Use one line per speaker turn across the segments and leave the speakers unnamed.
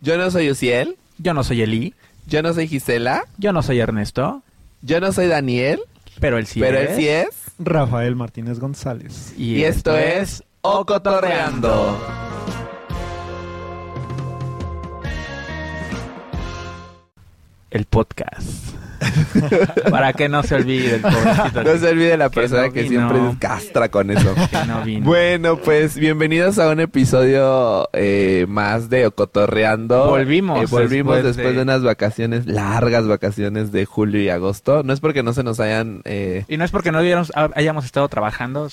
Yo no soy Uciel.
Yo no soy Eli.
Yo no soy Gisela.
Yo no soy Ernesto.
Yo no soy Daniel.
Pero él sí
pero
es.
él sí es.
Rafael Martínez González.
Y, esto es Ocotorreando.
El podcast. Para que no se olvide el pobrecito.
No se olvide la
que
persona
no
que siempre castra con eso.
que no vino.
Bueno, pues bienvenidos a un episodio eh, más de Ocotorreando.
Volvimos
Eh, volvimos
después
después, de...
de-
unas vacaciones, largas vacaciones de julio y agosto. No es porque no se nos hayan... eh,
Y no es porque no hubiéramos- hayamos estado trabajando.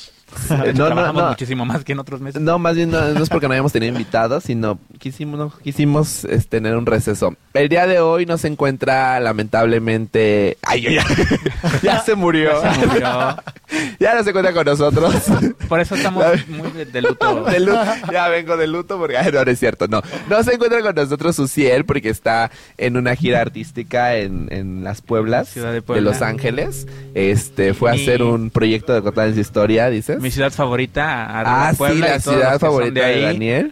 No,
trabajamos
no.
muchísimo más que en otros meses.
No, más bien no, no es porque no hayamos tenido invitados, sino quisimos, quisimos es, tener un receso. El día de hoy no se encuentra lamentablemente... ¡Ay, ya, ya! ya se murió!
Ya se murió.
ya no se encuentra con nosotros.
Por eso estamos muy de, de luto.
De luto. Ya vengo de luto porque ay, no, no es cierto, no. No se encuentra con nosotros Uciel porque está en una gira artística en, en las Pueblas
Ciudad de Puebla.
Los Ángeles. Este fue a hacer un proyecto de Cotlán de Historia, dices.
Mi ciudad favorita, arriba
Ah, sí, la ciudad favorita de,
ahí.
Daniel.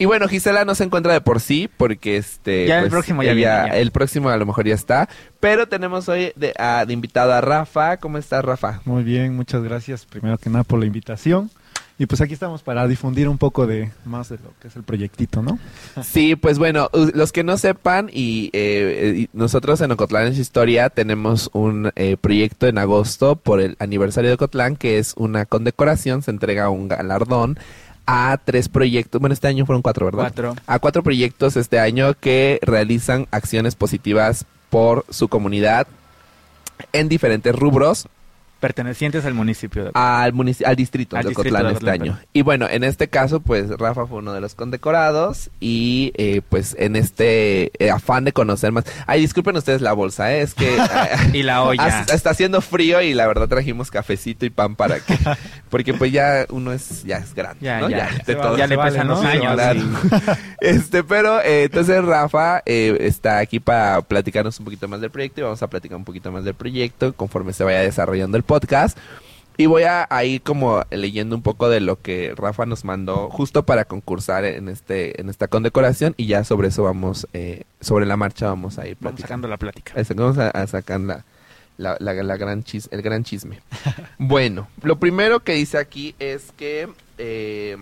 Y bueno, Gisela no se encuentra de por sí porque este
Ya el próximo ya
ella-
viene, ya.
el próximo a lo mejor ya está, pero tenemos hoy de, a- de invitado a Rafa. ¿Cómo estás, Rafa?
Muy bien, muchas gracias primero que nada por la invitación. Y pues aquí estamos para difundir un poco de más de lo que es el proyectito, ¿no?
Sí, pues bueno, los que no sepan y, eh, nosotros en Ocotlán es Historia tenemos un eh, proyecto en agosto por el aniversario de Ocotlán que es una condecoración, se entrega un galardón a tres proyectos, bueno este año fueron cuatro, ¿verdad?
Cuatro.
A cuatro proyectos este año que realizan acciones positivas por su comunidad en diferentes rubros
Pertenecientes al municipio. de-
al, munici- al distrito
Al
de Ocotlán
de
este
Ocotlán,
año. Y bueno, en este caso, pues Rafa fue uno de los condecorados y eh, pues en este eh, afán de conocer más. Ay, disculpen ustedes la bolsa, ¿eh? es que eh,
Y la olla.
está haciendo frío y la verdad trajimos cafecito y pan para que, porque pues ya uno es ya es grande,
Ya,
¿no?
ya,
de
se
todo.
va-
ya le
vale, ¿no?
los años.
Este, pero entonces Rafa eh, está aquí para platicarnos un poquito más del proyecto y vamos a platicar un poquito más del proyecto conforme se vaya desarrollando el podcast. Y voy a, a ir como leyendo un poco de lo que Rafa nos mandó justo para concursar en este en esta condecoración y ya sobre eso vamos, eh, sobre la marcha vamos a ir
Vamos
platicando.
sacando la plática.
Vamos a, a sacar la, la, la- la gran chis, el gran chisme. bueno, lo primero que dice aquí es que, eh,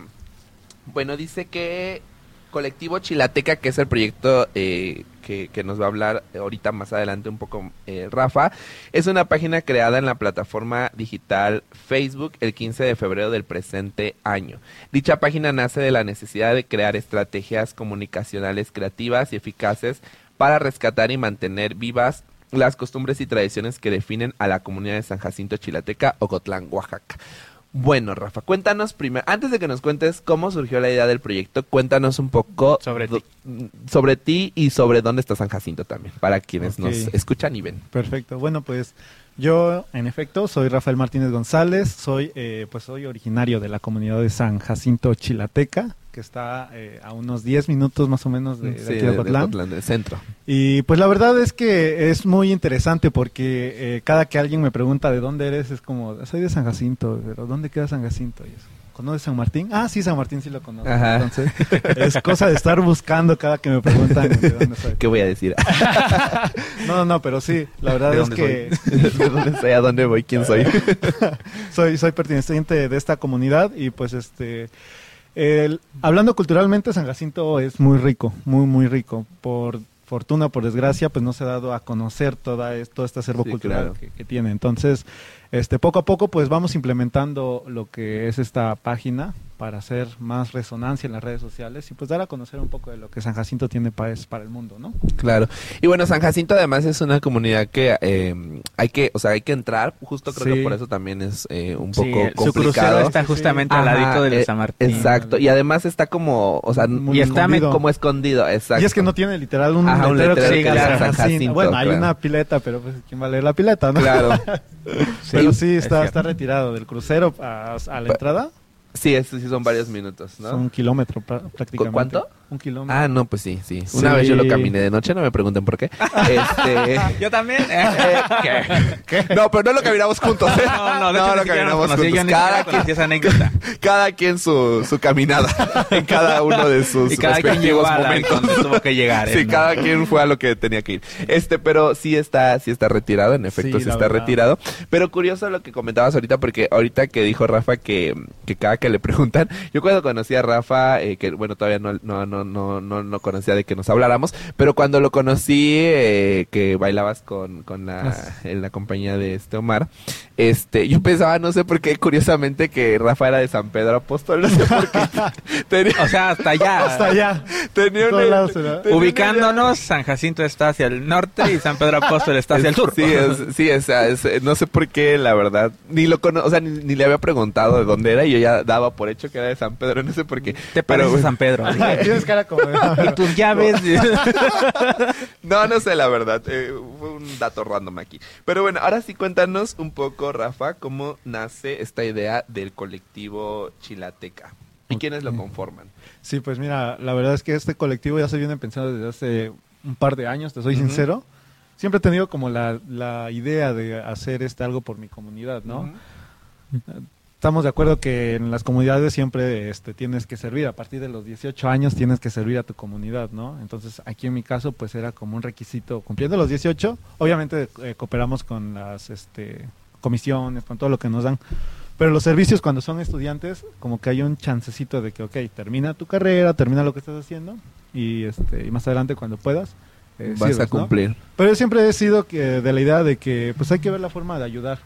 bueno, dice que Colectivo Chilateca, que es el proyecto eh, que, nos va a hablar ahorita más adelante un poco eh, Rafa, es una página creada en la plataforma digital Facebook el 15 de febrero del presente año. Dicha página nace de la necesidad de crear estrategias comunicacionales creativas y eficaces para rescatar y mantener vivas las costumbres y tradiciones que definen a la comunidad de San Jacinto Chilateca, Ocotlán, Oaxaca. Bueno, Rafa, cuéntanos primero, antes de que nos cuentes cómo surgió la idea del proyecto, cuéntanos un poco
Sobre ti.
sobre ti y sobre dónde está San Jacinto también, para quienes nos escuchan y ven.
Perfecto. Bueno, pues yo, en efecto, soy Rafael Martínez González. Soy, eh, pues soy originario de la comunidad de San Jacinto Chilateca, que está eh, a unos 10 minutos más o menos de, de
Sí,
aquí de Ocotlán.
Ocotlán, del centro.
Y pues la verdad es que es muy interesante porque eh, cada que alguien me pregunta de dónde eres, es como, soy de San Jacinto, pero ¿dónde queda San Jacinto? Y eso, ¿Conoces San Martín? Ah, sí, San Martín sí lo conozco.
Ajá.
Entonces, es cosa de estar buscando cada que me preguntan de dónde soy.
¿Qué voy a decir?
No, no, no, pero sí, la verdad
¿De
es que
¿De dónde soy? ¿A dónde voy? ¿Quién soy?
soy, soy perteneciente de esta comunidad y pues este el- hablando culturalmente San Jacinto es muy rico, muy muy rico. Por fortuna, por desgracia, pues no se ha dado a conocer toda todo este acervo
Sí,
cultural
claro.
que, que tiene. Entonces, este poco a poco pues vamos implementando lo que es esta página para hacer más resonancia en las redes sociales y pues dar a conocer un poco de lo que San Jacinto tiene para, para el mundo, ¿no?
Claro. Y bueno, San Jacinto además es una comunidad que eh, hay que, o sea, hay que entrar. Justo creo que
Sí.
por eso también es eh, un
Sí,
poco
el- su crucero
complicado.
está
Sí, sí.
justamente al
Ajá,
ladito del
eh,
San Martín.
Exacto. Y además está como, o sea,
Muy
Y está
escondido.
como escondido. Exacto.
Y es que no tiene literal un,
Ajá, un
letrero, que
letrero
diga
que diga
San Jacinto. Bueno, hay
claro.
una pileta, pero pues quién va a leer la pileta, ¿no?
Claro.
pero
Sí,
sí,
es
está, está retirado del crucero a, a la entrada.
Sí, es- sí son varios minutos, ¿no?
Son un kilómetro prácticamente.
¿Cu- ¿Cuánto?
Un kilómetro.
Ah, no, pues sí, sí.
Sí.
Una vez yo lo caminé de noche, no me pregunten por qué. Este...
Yo también.
¿qué? No, pero no lo caminamos juntos, ¿eh?
No, no, de hecho,
lo caminamos
yo
juntos. Cada quien,
conocí esa anécdota.
cada quien su, su caminada en cada uno de sus
Y cada quien
respectivos
la
momentos.
donde tuvo que llegar.
Sí,
¿eh? ¿no?
cada quien fue a lo que tenía que ir. Este, pero sí está, sí está retirado, en efecto
Sí,
está
verdad.
retirado. Pero curioso lo que comentabas ahorita, porque ahorita que dijo Rafa que, que cada que le preguntan, yo cuando conocí a Rafa, eh, que bueno, todavía no, no, no, no, no, no conocía de que nos habláramos, pero cuando lo conocí, eh, que bailabas con, con la, en la compañía de este Omar, este, yo pensaba, no sé por qué, curiosamente, que Rafa era de San Pedro Apóstol, no sé por qué. Tenía,
O sea, hasta allá.
Hasta allá.
tenía una-
lados
tenía una
Ubicándonos, San Jacinto está hacia el norte y San Pedro Apóstol está hacia el sur.
Sí, es, sí, o sea, es- no sé por qué, la verdad, ni lo cono o sea, ni, ni le había preguntado de dónde era y yo ya daba por hecho que era de San Pedro, no sé por qué.
Te
Pero,
pareces San Pedro.
Tienes cara como
Y tus llaves.
No, no sé, la verdad, eh, fue un dato random aquí. Pero bueno, ahora sí cuéntanos un poco, Rafa, cómo nace esta idea del colectivo Chilateca y quiénes lo conforman.
Sí, pues mira, la verdad es que este colectivo ya se viene pensando desde hace un par de años, te soy sincero. Siempre he tenido como la, la idea de hacer este algo por mi comunidad, ¿no?
Ujú.
Estamos de acuerdo que en las comunidades siempre este, tienes que servir, a partir de los 18 años tienes que servir a tu comunidad, ¿no? Entonces aquí en mi caso pues era como un requisito, cumpliendo los 18, obviamente eh, cooperamos con las este, comisiones, con todo lo que nos dan, pero los servicios cuando son estudiantes como que hay un chancecito de que, ok, termina tu carrera, termina lo que estás haciendo y, este, y más adelante cuando puedas. eh,
Vas a cumplir.
Pero yo siempre he sido que, de la idea de que pues hay que ver la forma de ayudar.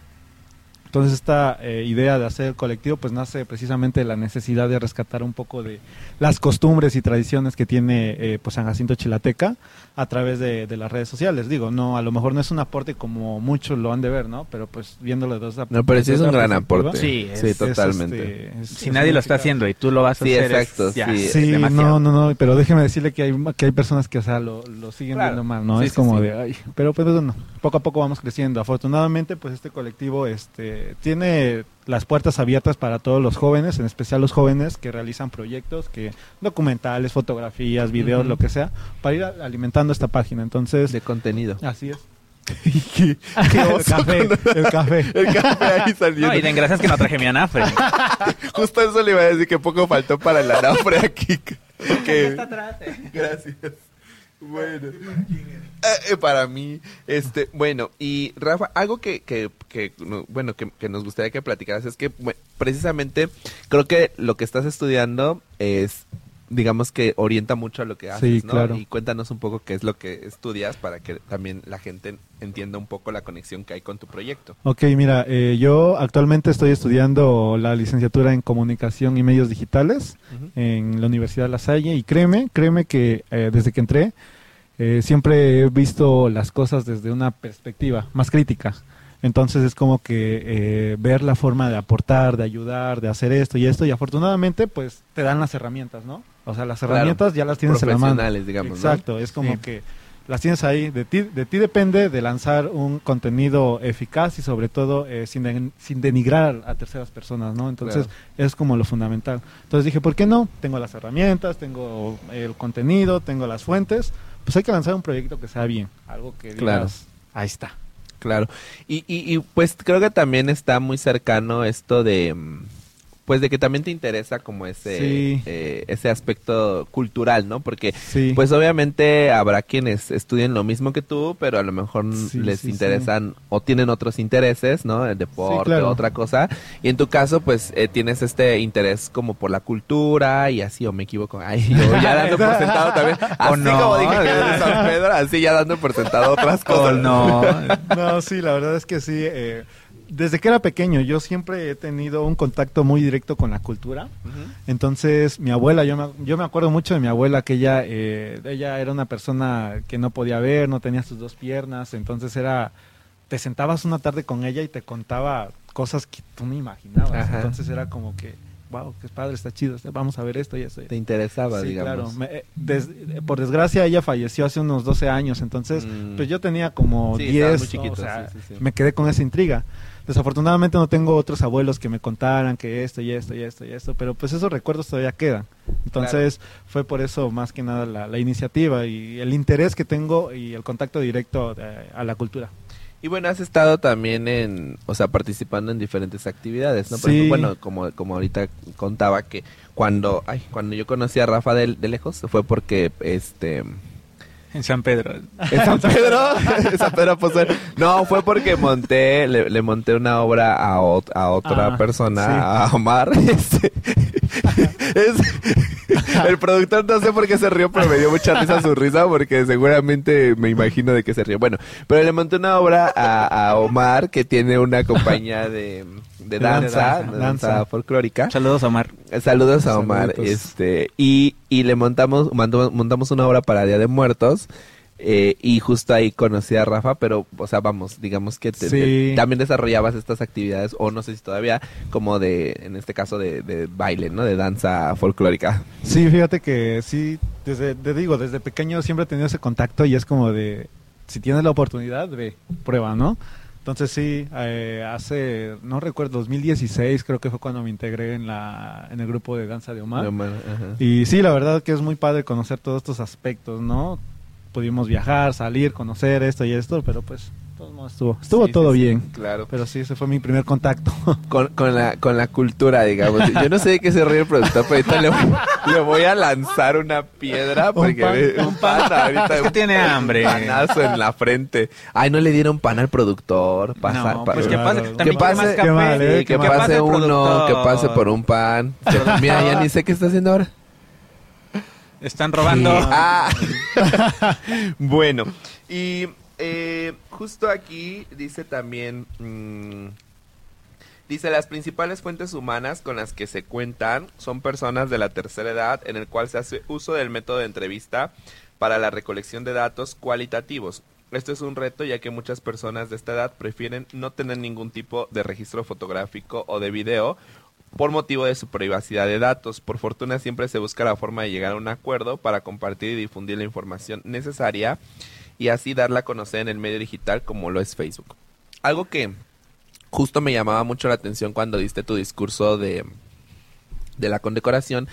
Entonces esta eh, idea de hacer el colectivo pues nace precisamente de la necesidad de rescatar un poco de las costumbres y tradiciones que tiene eh, pues San Jacinto Chilateca a través de, de las redes sociales. Digo, no, a lo mejor no es un aporte como muchos lo han de ver, ¿no? Pero pues viéndolo de esa
No, pero sí es un gran aporte.
Sí, es-
sí,
es,
totalmente.
este, es-
Si
es
nadie lo está haciendo y tú lo vas a
Sí,
hacer. es-
exacto,
ya,
sí.
es
Sí, no, no, no, pero déjeme decirle que hay, que hay personas que, o sea, lo, lo siguen
Claro.
viendo mal, ¿no?
Sí,
es
sí,
como
sí.
de, ay, pero pues bueno, poco a poco vamos creciendo. Afortunadamente, pues este colectivo, este, tiene las puertas abiertas para todos los jóvenes, en especial los jóvenes que realizan proyectos, que documentales, fotografías, videos, lo que sea, para ir alimentando esta página. Entonces,
De contenido.
así es. qué, el café, el café.
El café ahí saliendo.
No, y de engrasas que no traje mi anafre.
Justo eso le iba a decir que poco faltó para el anafre aquí. Que- Gracias. Bueno. Eh, eh, para mí, este, bueno, y Rafa, algo que, que, que, no, bueno, que, que nos gustaría que platicaras es que precisamente creo que lo que estás estudiando es, digamos que orienta mucho a lo que haces,
Sí,
¿no?
claro.
Y cuéntanos un poco qué es lo que estudias para que también la gente entienda un poco la conexión que hay con tu proyecto.
Ok, mira, eh, yo actualmente estoy estudiando la licenciatura en comunicación y medios digitales. en la Universidad La Salle y créeme, créeme que eh, desde que entré eh, siempre he visto las cosas desde una perspectiva más crítica. Entonces es como que eh, ver la forma de aportar, de ayudar, de hacer esto y esto y afortunadamente pues te dan las herramientas, ¿no? O sea, las
Claro.
herramientas ya las tienes en la mano.
Profesionales, digamos, ¿no?
Exacto, es como
Sí.
que las tienes ahí, de ti, de ti depende de lanzar un contenido eficaz y sobre todo eh, sin, sin denigrar a terceras personas, ¿no? Entonces es como lo fundamental. Entonces dije, ¿por qué no? Tengo las herramientas, tengo el contenido, tengo las fuentes, pues hay que lanzar un proyecto que sea bien, algo que digas,
Claro.
ahí está.
Claro. Y, y, y, pues creo que también está muy cercano esto de mm, pues de que también te interesa como ese
Sí.
eh, ese aspecto cultural, ¿no? Porque
Sí.
pues obviamente habrá quienes estudien lo mismo que tú, pero a lo mejor
Sí,
les interesan o tienen otros intereses, ¿no? El deporte,
claro.
otra cosa. Y en tu caso, pues eh, tienes este interés como por la cultura y así, o me equivoco. Ay, yo ya dando por sentado también. Así
no.
como dije que eres de San Pedro, así ya dando por sentado otras
Oh,
cosas.
no.
No, sí, la verdad es que sí. eh, desde que era pequeño yo siempre he tenido un contacto muy directo con la cultura. Entonces, mi abuela, yo me, yo me acuerdo mucho de mi abuela, que ella, eh, ella era una persona que no podía ver, no tenía sus dos piernas, entonces era, te sentabas una tarde con ella y te contaba cosas que tú no imaginabas.
Ajá.
Entonces era como que, wow, qué padre, está chido, vamos a ver esto y esto.
Te interesaba,
Sí,
digamos.
claro. Me- eh, des- por desgracia, ella falleció hace unos 12 años, entonces,
Mm.
pues yo tenía como
Sí, estabas
10,
muy chiquito,
o sea,
sí, sí, sí.
me quedé con esa intriga. Desafortunadamente no tengo otros abuelos que me contaran que esto y esto y esto y esto, pero pues esos recuerdos todavía quedan. Entonces fue por eso más que nada la, la iniciativa y el interés que tengo y el contacto directo de- a la cultura.
Y bueno, has estado también en, o sea, participando en diferentes actividades, ¿no? Por
Sí.
ejemplo, bueno, como, como ahorita contaba que cuando, ay, cuando yo conocí a Rafa de, de lejos fue porque, este,
En San Pedro.
en San Pedro, en San Pedro Apóstol. No, fue porque monté, le, le monté una obra a, ot- a otra
Ah,
persona,
sí.
a Omar. este, es- el productor no sé por qué se rió, pero me dio mucha risa su risa porque seguramente me imagino de que se rió. Bueno, pero le monté una obra a, a Omar que tiene una compañía de, de danza,
danza,
de
danza.
danza folclórica.
Saludos, Omar.
Saludos a Omar,
Saluditos.
este, y, y le montamos, mandó- montamos una obra para Día de Muertos, eh, y justo ahí conocí a Rafa, pero, o sea, vamos, digamos que te-
Sí.
te- también desarrollabas estas actividades, o no sé si todavía, como de, en este caso, de, de baile, ¿no? De danza folclórica.
Sí, fíjate que sí, desde, te digo, desde pequeño siempre he tenido ese contacto y es como de, si tienes la oportunidad, ve, prueba, ¿no? Entonces sí, eh, hace, no recuerdo, 2016 creo que fue cuando me integré en, la, en el grupo de danza de Omar.
De Omar.
Y sí, la verdad que es muy padre conocer todos estos aspectos, ¿no? Pudimos viajar, salir, conocer esto y esto, pero pues, todos modos estuvo, estuvo
Sí,
todo
sí, sí,
bien.
Claro.
Pero sí, ese fue mi primer contacto.
Con, con, la, con la cultura, digamos. Yo no sé de qué se ríe el productor, pero ahorita le, voy- le voy a lanzar una piedra porque
pan.
ve- un pan ahorita.
Es que
un
tiene hambre.
Panazo en la frente. Ay, no le dieron pan al productor. Pasa,
no,
pa-
pues que
Claro.
pase,
Que
también
pase-
café.
mal, ¿eh?
Que pase, uno, que pase por un pan. Mira, ya ni sé qué está haciendo ahora.
Están robando.
Ah. bueno, y eh, justo aquí dice también, mm, dice las principales fuentes humanas con las que se cuentan son personas de la tercera edad en el cual se hace uso del método de entrevista para la recolección de datos cualitativos. Esto es un reto ya que muchas personas de esta edad prefieren no tener ningún tipo de registro fotográfico o de video por motivo de su privacidad de datos. Por fortuna siempre se busca la forma de llegar a un acuerdo para compartir y difundir la información necesaria y así darla a conocer en el medio digital como lo es Facebook. Algo que justo me llamaba mucho la atención cuando diste tu discurso de, de la condecoración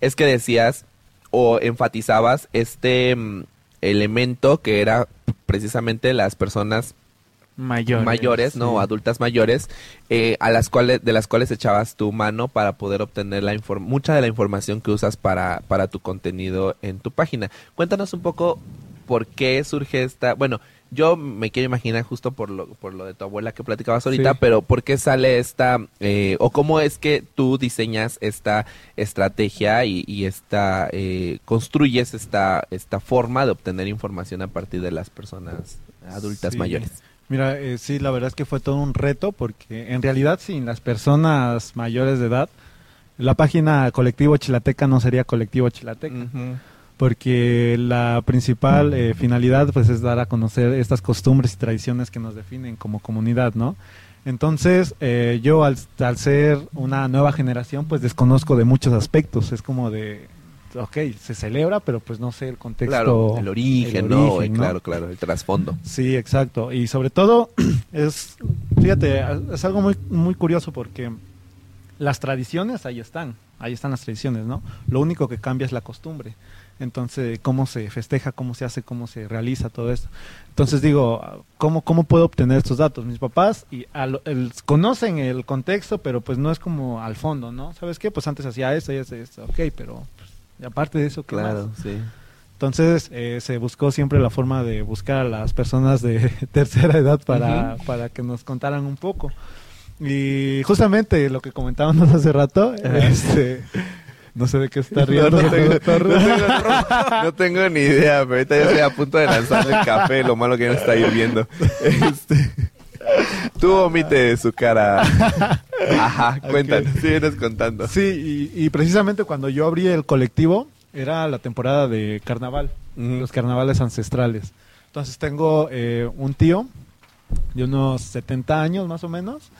es que decías o enfatizabas este mm, elemento que era precisamente las personas
Mayores.
mayores, ¿no?
sí.
Adultas mayores, eh, a las cuales, de las cuales echabas tu mano para poder obtener la mucha de la información que usas para, para tu contenido en tu página. Cuéntanos un poco por qué surge esta, bueno, yo me quiero imaginar justo por lo, por lo de tu abuela que platicabas ahorita,
Sí.
pero ¿por qué sale esta, eh, o cómo es que tú diseñas esta estrategia y, y esta, eh, construyes esta, esta forma de obtener información a partir de las personas adultas
Sí.
mayores?
Mira, eh, sí, la verdad es que fue todo un reto porque en realidad sin las personas mayores de edad, la página Colectivo Chilateca no sería Colectivo Chilateca. Porque la principal eh, finalidad pues es dar a conocer estas costumbres y tradiciones que nos definen como comunidad, ¿no? Entonces, eh, yo al, al ser una nueva generación, pues desconozco de muchos aspectos. Es como de, ok, se celebra, pero pues no sé el contexto.
Claro, el origen,
el
¿no? Eh,
¿no?
Claro, claro, el trasfondo.
Sí, exacto. Y sobre todo, es, fíjate, es algo muy, muy curioso porque las tradiciones ahí están, ahí están las tradiciones, ¿no? Lo único que cambia es la costumbre. Entonces, cómo se festeja, cómo se hace, cómo se realiza todo esto. Entonces digo, ¿cómo, cómo puedo obtener estos datos? Mis papás y a lo- el- conocen el contexto, pero pues no es como al fondo, ¿no? ¿Sabes qué? Pues antes hacía esto y esto esto. Ok, pero pues, aparte de eso, ¿qué más?
Claro, sí.
Entonces eh, se buscó siempre la forma de buscar a las personas de tercera edad para,
Ujú.
para que nos contaran un poco. Y justamente lo que comentábamos hace rato,
Ajá.
este, no sé de qué está riendo.
no tengo,
productor.
no tengo- no tengo ni idea, pero ahorita yo estoy a punto de lanzarle el café, lo malo que no está hirviendo. Este, tú omite su cara. Ajá, cuéntanos, síguenos contando.
Sí, y, y precisamente cuando yo abrí el colectivo, era la temporada de carnaval, los carnavales ancestrales. Entonces tengo eh, un tío de unos 70 años más o menos,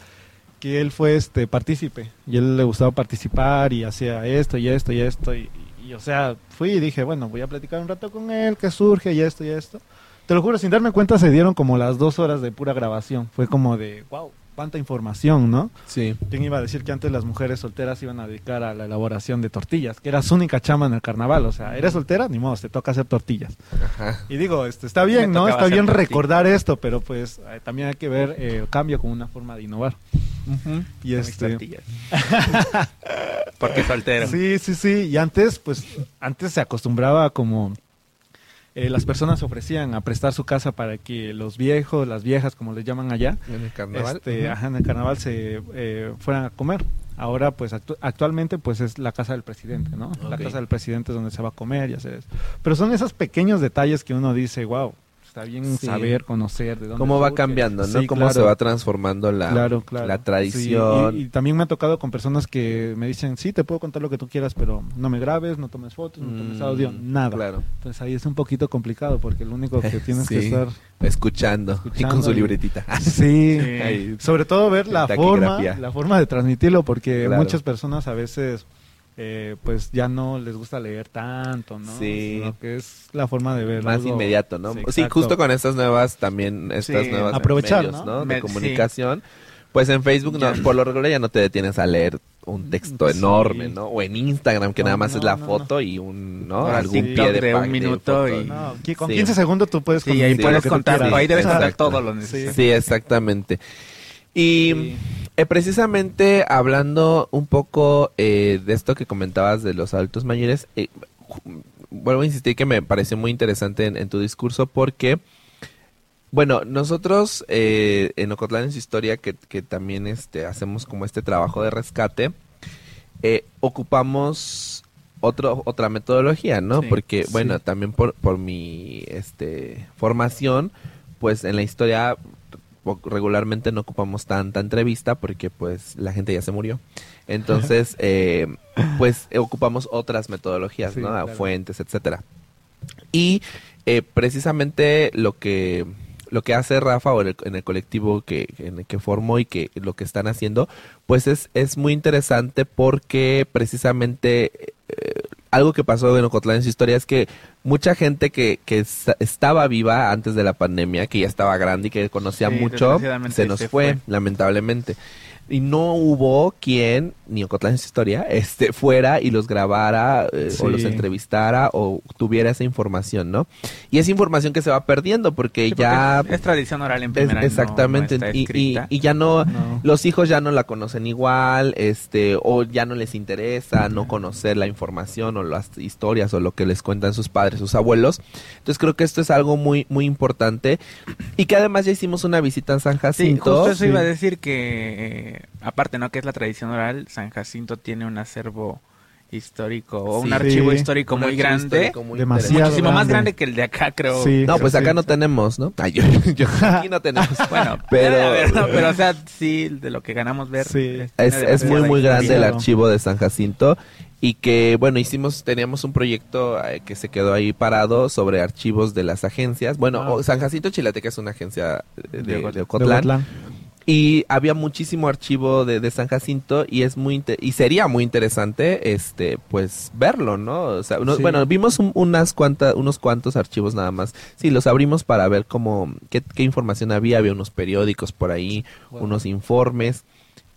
que él fue este partícipe y él le gustaba participar y hacía esto y esto y esto y, y, o sea, fui y dije, bueno, voy a platicar un rato con él, que surge y esto y esto. Te lo juro, sin darme cuenta se dieron como las dos horas de pura grabación. Fue como de, wow, cuánta información, ¿no?
Sí.
¿Quién iba a decir que antes las mujeres solteras iban a dedicar a la elaboración de tortillas? Que era su única chama en el carnaval. O sea, eres soltera, ni modo, te toca hacer tortillas.
Ajá.
Y digo, este, está bien,
Me
¿no? Está bien
tortillas.
recordar esto, pero pues eh, también hay que ver eh, el cambio como una forma de innovar. Y
Con mis
este,
tortillas. Porque soltero.
Sí, sí, sí. Y antes, pues, antes se acostumbraba como eh, las personas ofrecían a prestar su casa para que los viejos, las viejas, como les llaman allá,
En el carnaval.
este, ajá, en el carnaval se eh, fueran a comer. Ahora, pues, actu- actualmente, pues, es la casa del presidente, ¿no? La casa del presidente es donde se va a comer y hacer eso. Pero son esos pequeños detalles que uno dice, wow, está bien
Sí.
saber, conocer de dónde
Cómo va cambiando, ¿no?
Sí,
Cómo
claro.
se va transformando la,
Claro, claro.
la
Sí,
tradición.
y, y también me ha tocado con personas que me dicen, sí, te puedo contar lo que tú quieras, pero no me grabes, no tomes fotos, no tomes
Mm,
audio, nada.
Claro.
Entonces ahí es un poquito complicado porque lo único que tienes que
Sí.
estar...
Escuchando, y
Escuchando
con su
y-
libretita.
Sí, sobre todo ver la forma, la forma de transmitirlo porque
Claro.
muchas personas a veces... eh, pues ya no les gusta leer tanto, ¿no?
Sí.
Sino que es la forma de ver
Más
algo-
inmediato, ¿no? Sí, justo con estas nuevas también, estas
Sí.
nuevas
Aprovechar,
medios,
¿no?
¿no?
Me-
De
sí.
comunicación. Pues en Facebook, no, por lo regular ya no te detienes a leer un texto
Sí.
enorme, ¿no? O en Instagram, que
No,
nada más
no,
es la
no,
foto y un, ¿no?
Ahora
Algún pie de,
de un minuto
foto.
y-
con
Sí.
15 segundos tú puedes
Sí, ahí puedes contar, ahí debes contar todo lo necesario.
Sí, exactamente. Y eh, precisamente hablando un poco eh, de esto que comentabas de los adultos mayores, eh, vuelvo a insistir que me pareció muy interesante en, en tu discurso porque, bueno, nosotros eh, en Ocotlán en su historia, que, que también este, hacemos como este trabajo de rescate, eh, ocupamos otro, otra metodología, ¿no?
Sí,
porque,
sí.
bueno, también por, por mi este, formación, pues en la historia regularmente no ocupamos tanta entrevista porque pues la gente ya se murió. Entonces, eh, pues ocupamos otras metodologías,
Sí,
¿no?
claro.
Fuentes, etcétera. Y eh, precisamente lo que lo que hace Rafa o en el, en el colectivo que en el que formó y que lo que están haciendo, pues es, es muy interesante porque precisamente algo que pasó en Ocotlán en su historia es que mucha gente que, que esta- estaba viva antes de la pandemia, que ya estaba grande y que conocía
Sí,
mucho, se nos
se
fue,
fue.
lamentablemente. Y no hubo quien, ni Ocotlán en su historia, este, fuera y los grabara eh, o
Sí.
los entrevistara o tuviera esa información, ¿no? Y esa información que se va perdiendo porque
Sí, porque
ya...
es, es tradición oral en
es-
primera.
exactamente,
no
y, y, y ya no,
No.
los hijos ya no la conocen igual, este, o ya no les interesa no conocer la información o las historias o lo que les cuentan sus padres, sus abuelos. Entonces creo que esto es algo muy, muy importante y que además ya hicimos una visita en San
Sí,
Jacinto.
justo eso
sí.
iba a decir que, eh, aparte, ¿no? Que es la tradición oral, San Jacinto tiene un acervo histórico o un
Sí.
archivo histórico
Un
muy
archivo
grande.
histórico muy
Demasiado.
interesante.
Muchísimo más
grande.
que el de acá, creo.
Sí.
No, pues
Sí.
acá no tenemos, ¿no? Ay, yo, yo- aquí no tenemos.
Bueno,
Pero-
pero, ver, ¿no? pero o sea, sí, de lo que ganamos ver.
Es, es muy, muy grande el archivo de San Jacinto y que, bueno, hicimos, teníamos un proyecto eh, que se quedó ahí parado sobre archivos de las agencias. Bueno,
Ah.
o- San Jacinto Chilateca es una agencia de, de,
De Ocotlán.
De Ocotlán. Y había muchísimo archivo de, de San Jacinto y es muy y sería muy interesante este pues verlo no o sea uno-
Sí.
bueno vimos un- unas cuantas unos cuantos archivos nada más sí los abrimos para ver cómo qué, qué información había había unos periódicos por ahí
Wow.
unos informes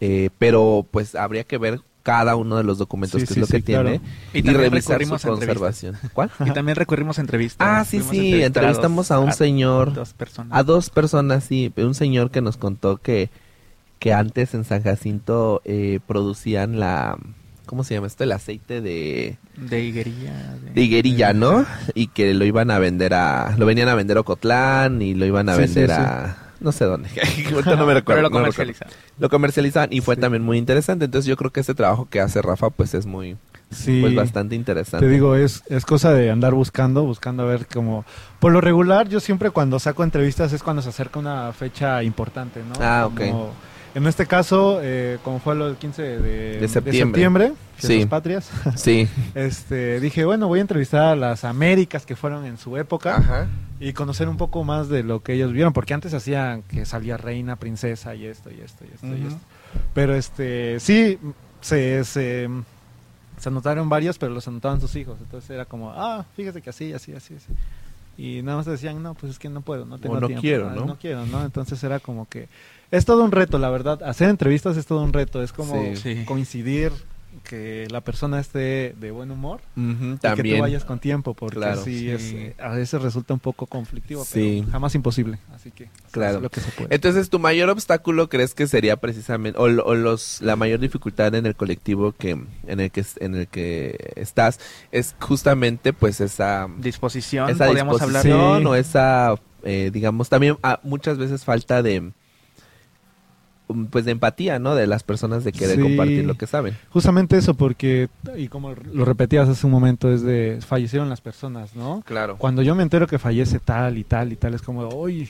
eh, pero pues habría que ver cada uno de los documentos
Sí,
que
sí,
es lo que
claro.
tiene
Y
y,
también
revisar su
recurrimos a entrevistas.
conservación ¿cuál?
Y también recurrimos a entrevistas.
ah sí sí entrevistamos a un señor
Dos personas.
a dos personas, sí. Un señor que nos contó que, que antes en San Jacinto eh, producían la... ¿Cómo se llama esto? El aceite de,
De higuerilla.
de higuerilla, ¿no? Y que lo iban a vender a... Lo venían a vender a Ocotlán y lo iban a
Sí,
vender
sí, sí.
No sé dónde. Ahorita no me recuerdo.
Pero lo
no
comercializaron.
Lo comercializaban y fue
Sí.
también muy interesante. Entonces yo creo que este trabajo que hace Rafa pues es muy...
Sí.
Pues bastante interesante.
Te digo, es, es cosa de andar buscando, buscando a ver cómo... Por lo regular, yo siempre cuando saco entrevistas es cuando se acerca una fecha importante, ¿no?
Ah, ok.
Como- En este caso, eh, como fue lo del 15 de,
De septiembre.
Fiestas
Sí.
Patrias,
Sí.
este, dije, bueno, voy a entrevistar a las Américas que fueron en su época
Ajá.
Y conocer un poco más de lo que ellos vieron, porque antes hacían que salía reina, princesa y esto y esto y esto y esto. Pero este, sí, se, se, se anotaron varios, pero los anotaban sus hijos. Entonces era como, ah, fíjate que así, así, así, así. y nada más decían, no, pues es que no puedo, no tengo
no
tiempo,
quiero, ¿no?
No quiero, ¿no? Entonces era como que es todo un reto, la verdad. Hacer entrevistas es todo un reto, es como
Sí.
Sí.
coincidir que la persona esté de buen humor y que tú
también.
vayas con tiempo, porque
Claro.
sí,
Sí.
es, eh, a veces resulta un poco conflictivo,
Sí.
pero jamás imposible. Así que
Claro.
es lo que se puede.
Entonces, ¿tu mayor obstáculo crees que sería precisamente, o, o los, la mayor dificultad en el colectivo que, en el que, en el que estás, es justamente pues esa,
Disposición,
esa
podríamos hablar.
disposición
Sí.
o esa, eh, digamos, también ah, muchas veces falta de, pues de empatía, ¿no? De las personas de querer
Sí.
compartir lo que saben.
Justamente eso, porque, y como lo repetías hace un momento, es de fallecieron las personas, ¿no?
Claro.
Cuando yo me entero que fallece tal y tal y tal, es como, uy,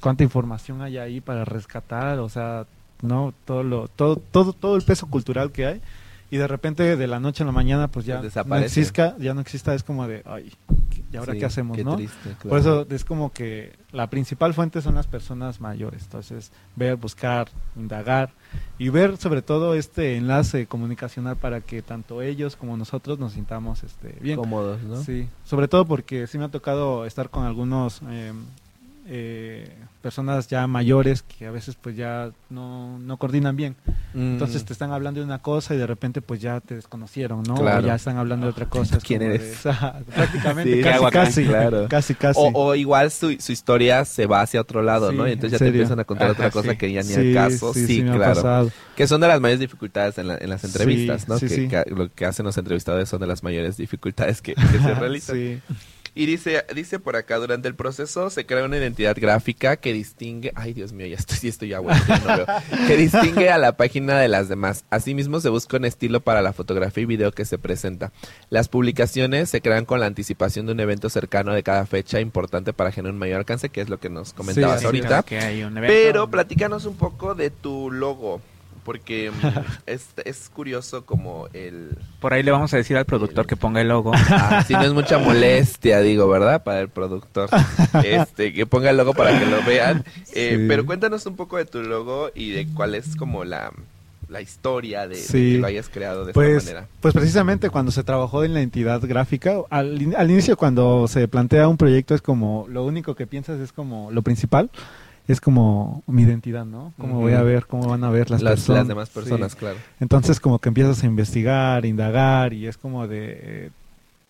cuánta información hay ahí para rescatar, o sea, no todo lo, todo, todo, todo el peso cultural que hay, y de repente de la noche a la mañana, pues ya
Pues
no exista, ya no exista, es como de, ay, ¿y ahora
Sí,
qué hacemos,
qué
no?
triste, claro.
Por eso es como que la principal fuente son las personas mayores. Entonces, ver, buscar, indagar y ver sobre todo este enlace comunicacional para que tanto ellos como nosotros nos sintamos este, bien.
Cómodos, ¿no?
Sí, sobre todo porque sí me ha tocado estar con algunos eh, eh, personas ya mayores que a veces pues ya no, no coordinan bien.
Mm.
Entonces te están hablando de una cosa y de repente pues ya te desconocieron, ¿no?
Claro.
O ya están hablando de otra cosa. es
¿Quién eres?
de- prácticamente,
Sí, ¿qué
casi, casi,
Claro.
casi, casi.
O, o igual su, su historia se va hacia otro lado,
Sí,
¿no? Y entonces ya te empiezan a contar otra cosa
sí.
que ya ni al caso. Sí, claro. Que son de las mayores dificultades en, la- en las entrevistas, ¿no? que lo que hacen los entrevistadores son de las mayores dificultades que, que se realizan. Y dice, dice por acá, durante el proceso se crea una identidad gráfica que distingue, ay Dios mío, ya estoy, sí estoy ya bueno, ya no veo, que distingue a la página de las demás. Asimismo se busca un estilo para la fotografía y video que se presenta. Las publicaciones se crean con la anticipación de un evento cercano de cada fecha importante para generar un mayor alcance, que es lo que nos comentabas
Sí,
ahorita.
Que hay un evento.
Pero platícanos un poco de tu logo, porque mm, es, es curioso como el...
Por ahí le vamos a decir al productor que ponga el logo.
Ah, si no es mucha molestia, digo, ¿verdad? Para el productor. Este, que ponga el logo para que lo vean. Eh. Pero cuéntanos un poco de tu logo y de cuál es como la, la historia de, de
Sí.
que lo hayas creado de
Pues,
esta manera.
pues precisamente cuando se trabajó en la entidad gráfica, al, al inicio cuando se plantea un proyecto es como, lo único que piensas es como, lo principal es como mi identidad, ¿no? Cómo voy a ver, cómo van a ver las,
Las,
personas.
las demás personas,
Sí.
claro.
Entonces como que empiezas a investigar, indagar y es como de... eh,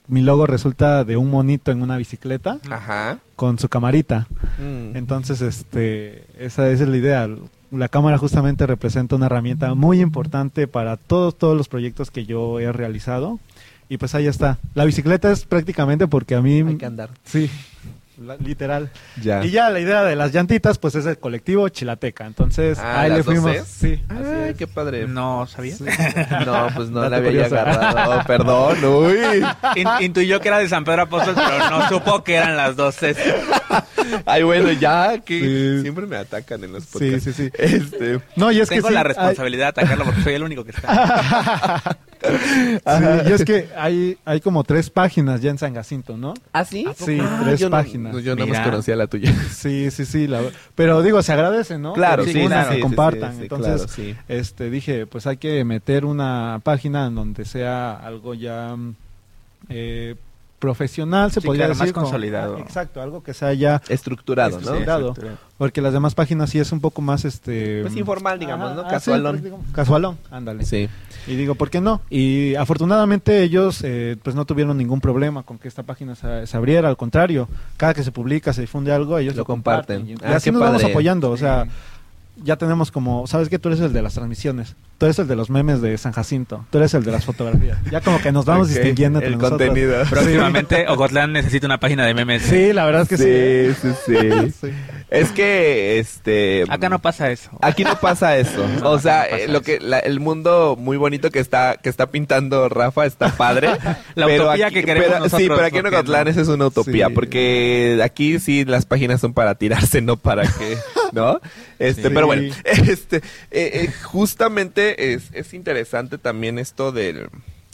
mi logo resulta de un monito en una bicicleta
Ajá.
con su camarita.
Mm.
Entonces, este, esa, esa es la idea. La cámara justamente representa una herramienta muy importante para todos, todos los proyectos que yo he realizado. Y pues ahí está. La bicicleta es prácticamente porque a mí...
Hay que andar.
Sí, literal.
Ya.
Y ya la idea de las llantitas, pues es el colectivo Chilateca. Entonces,
Ah,
ahí
¿las
le fuimos. Sí,
Ay, qué padre.
No sabía.
Sí.
No, pues no la había
curioso.
agarrado. Perdón, uy.
In- intuyó que era de San Pedro Apóstol, pero no supo que eran las dos Cs.
Ay, bueno, ya que
Sí.
siempre me atacan en los
Sí,
podcasts.
sí, sí.
Este,
No, y es
Tengo
que sí,
la
hay-
responsabilidad de atacarlo porque soy el único que está.
sí, y es que hay, hay como tres páginas ya en San Jacinto, ¿no?
¿Ah, sí?
Sí,
Ah,
tres
yo no-
páginas.
yo no más conocía la tuya.
Sí, sí, sí. la- pero digo, se agradece, ¿no?
Claro, sí,
difunan,
sí,
compartan.
sí, sí,
Entonces,
claro, sí.
este, dije, pues hay que meter una página en donde sea algo ya eh, profesional, se
Sí,
podría
claro, más
decir. como-
consolidado.
exacto, algo que sea ya
Estructurado, ¿no?
estructurado. Porque las demás páginas sí es un poco más, este...
Pues informal, digamos, ¿no?
ah, sí,
Casualón.
prácticamente- casualón, ándale.
Sí.
Y digo, ¿por qué no? Y afortunadamente ellos eh, pues no tuvieron ningún problema con que esta página se, se abriera, al contrario, cada que se publica, se difunde algo, ellos
Lo
lo, comparten.
comparten.
Y,
Ah,
así nos vamos apoyando, o sea, ya tenemos como, ¿sabes qué? Tú eres el de las transmisiones, tú eres el de los memes de San Jacinto, tú eres el de las fotografías. Ya como que nos vamos distinguiendo entre
el
nosotros.
contenido.
Próximamente, Ocotlán necesita una página de memes.
Sí, la verdad es que sí.
sí, sí,
Sí.
Es que, este...
Acá no pasa eso.
Aquí no pasa eso.
No,
o sea,
no
eh, lo que la- el mundo muy bonito que está que está pintando Rafa está padre.
La
pero
utopía
aquí-
que queremos
pero-
nosotros,
Sí, pero aquí en Ocotlán
no.
esa es una utopía,
Sí.
porque aquí sí las páginas son para tirarse, no para que, ¿no? Este,
Sí.
pero bueno, este, eh, eh, justamente es, es interesante también esto del,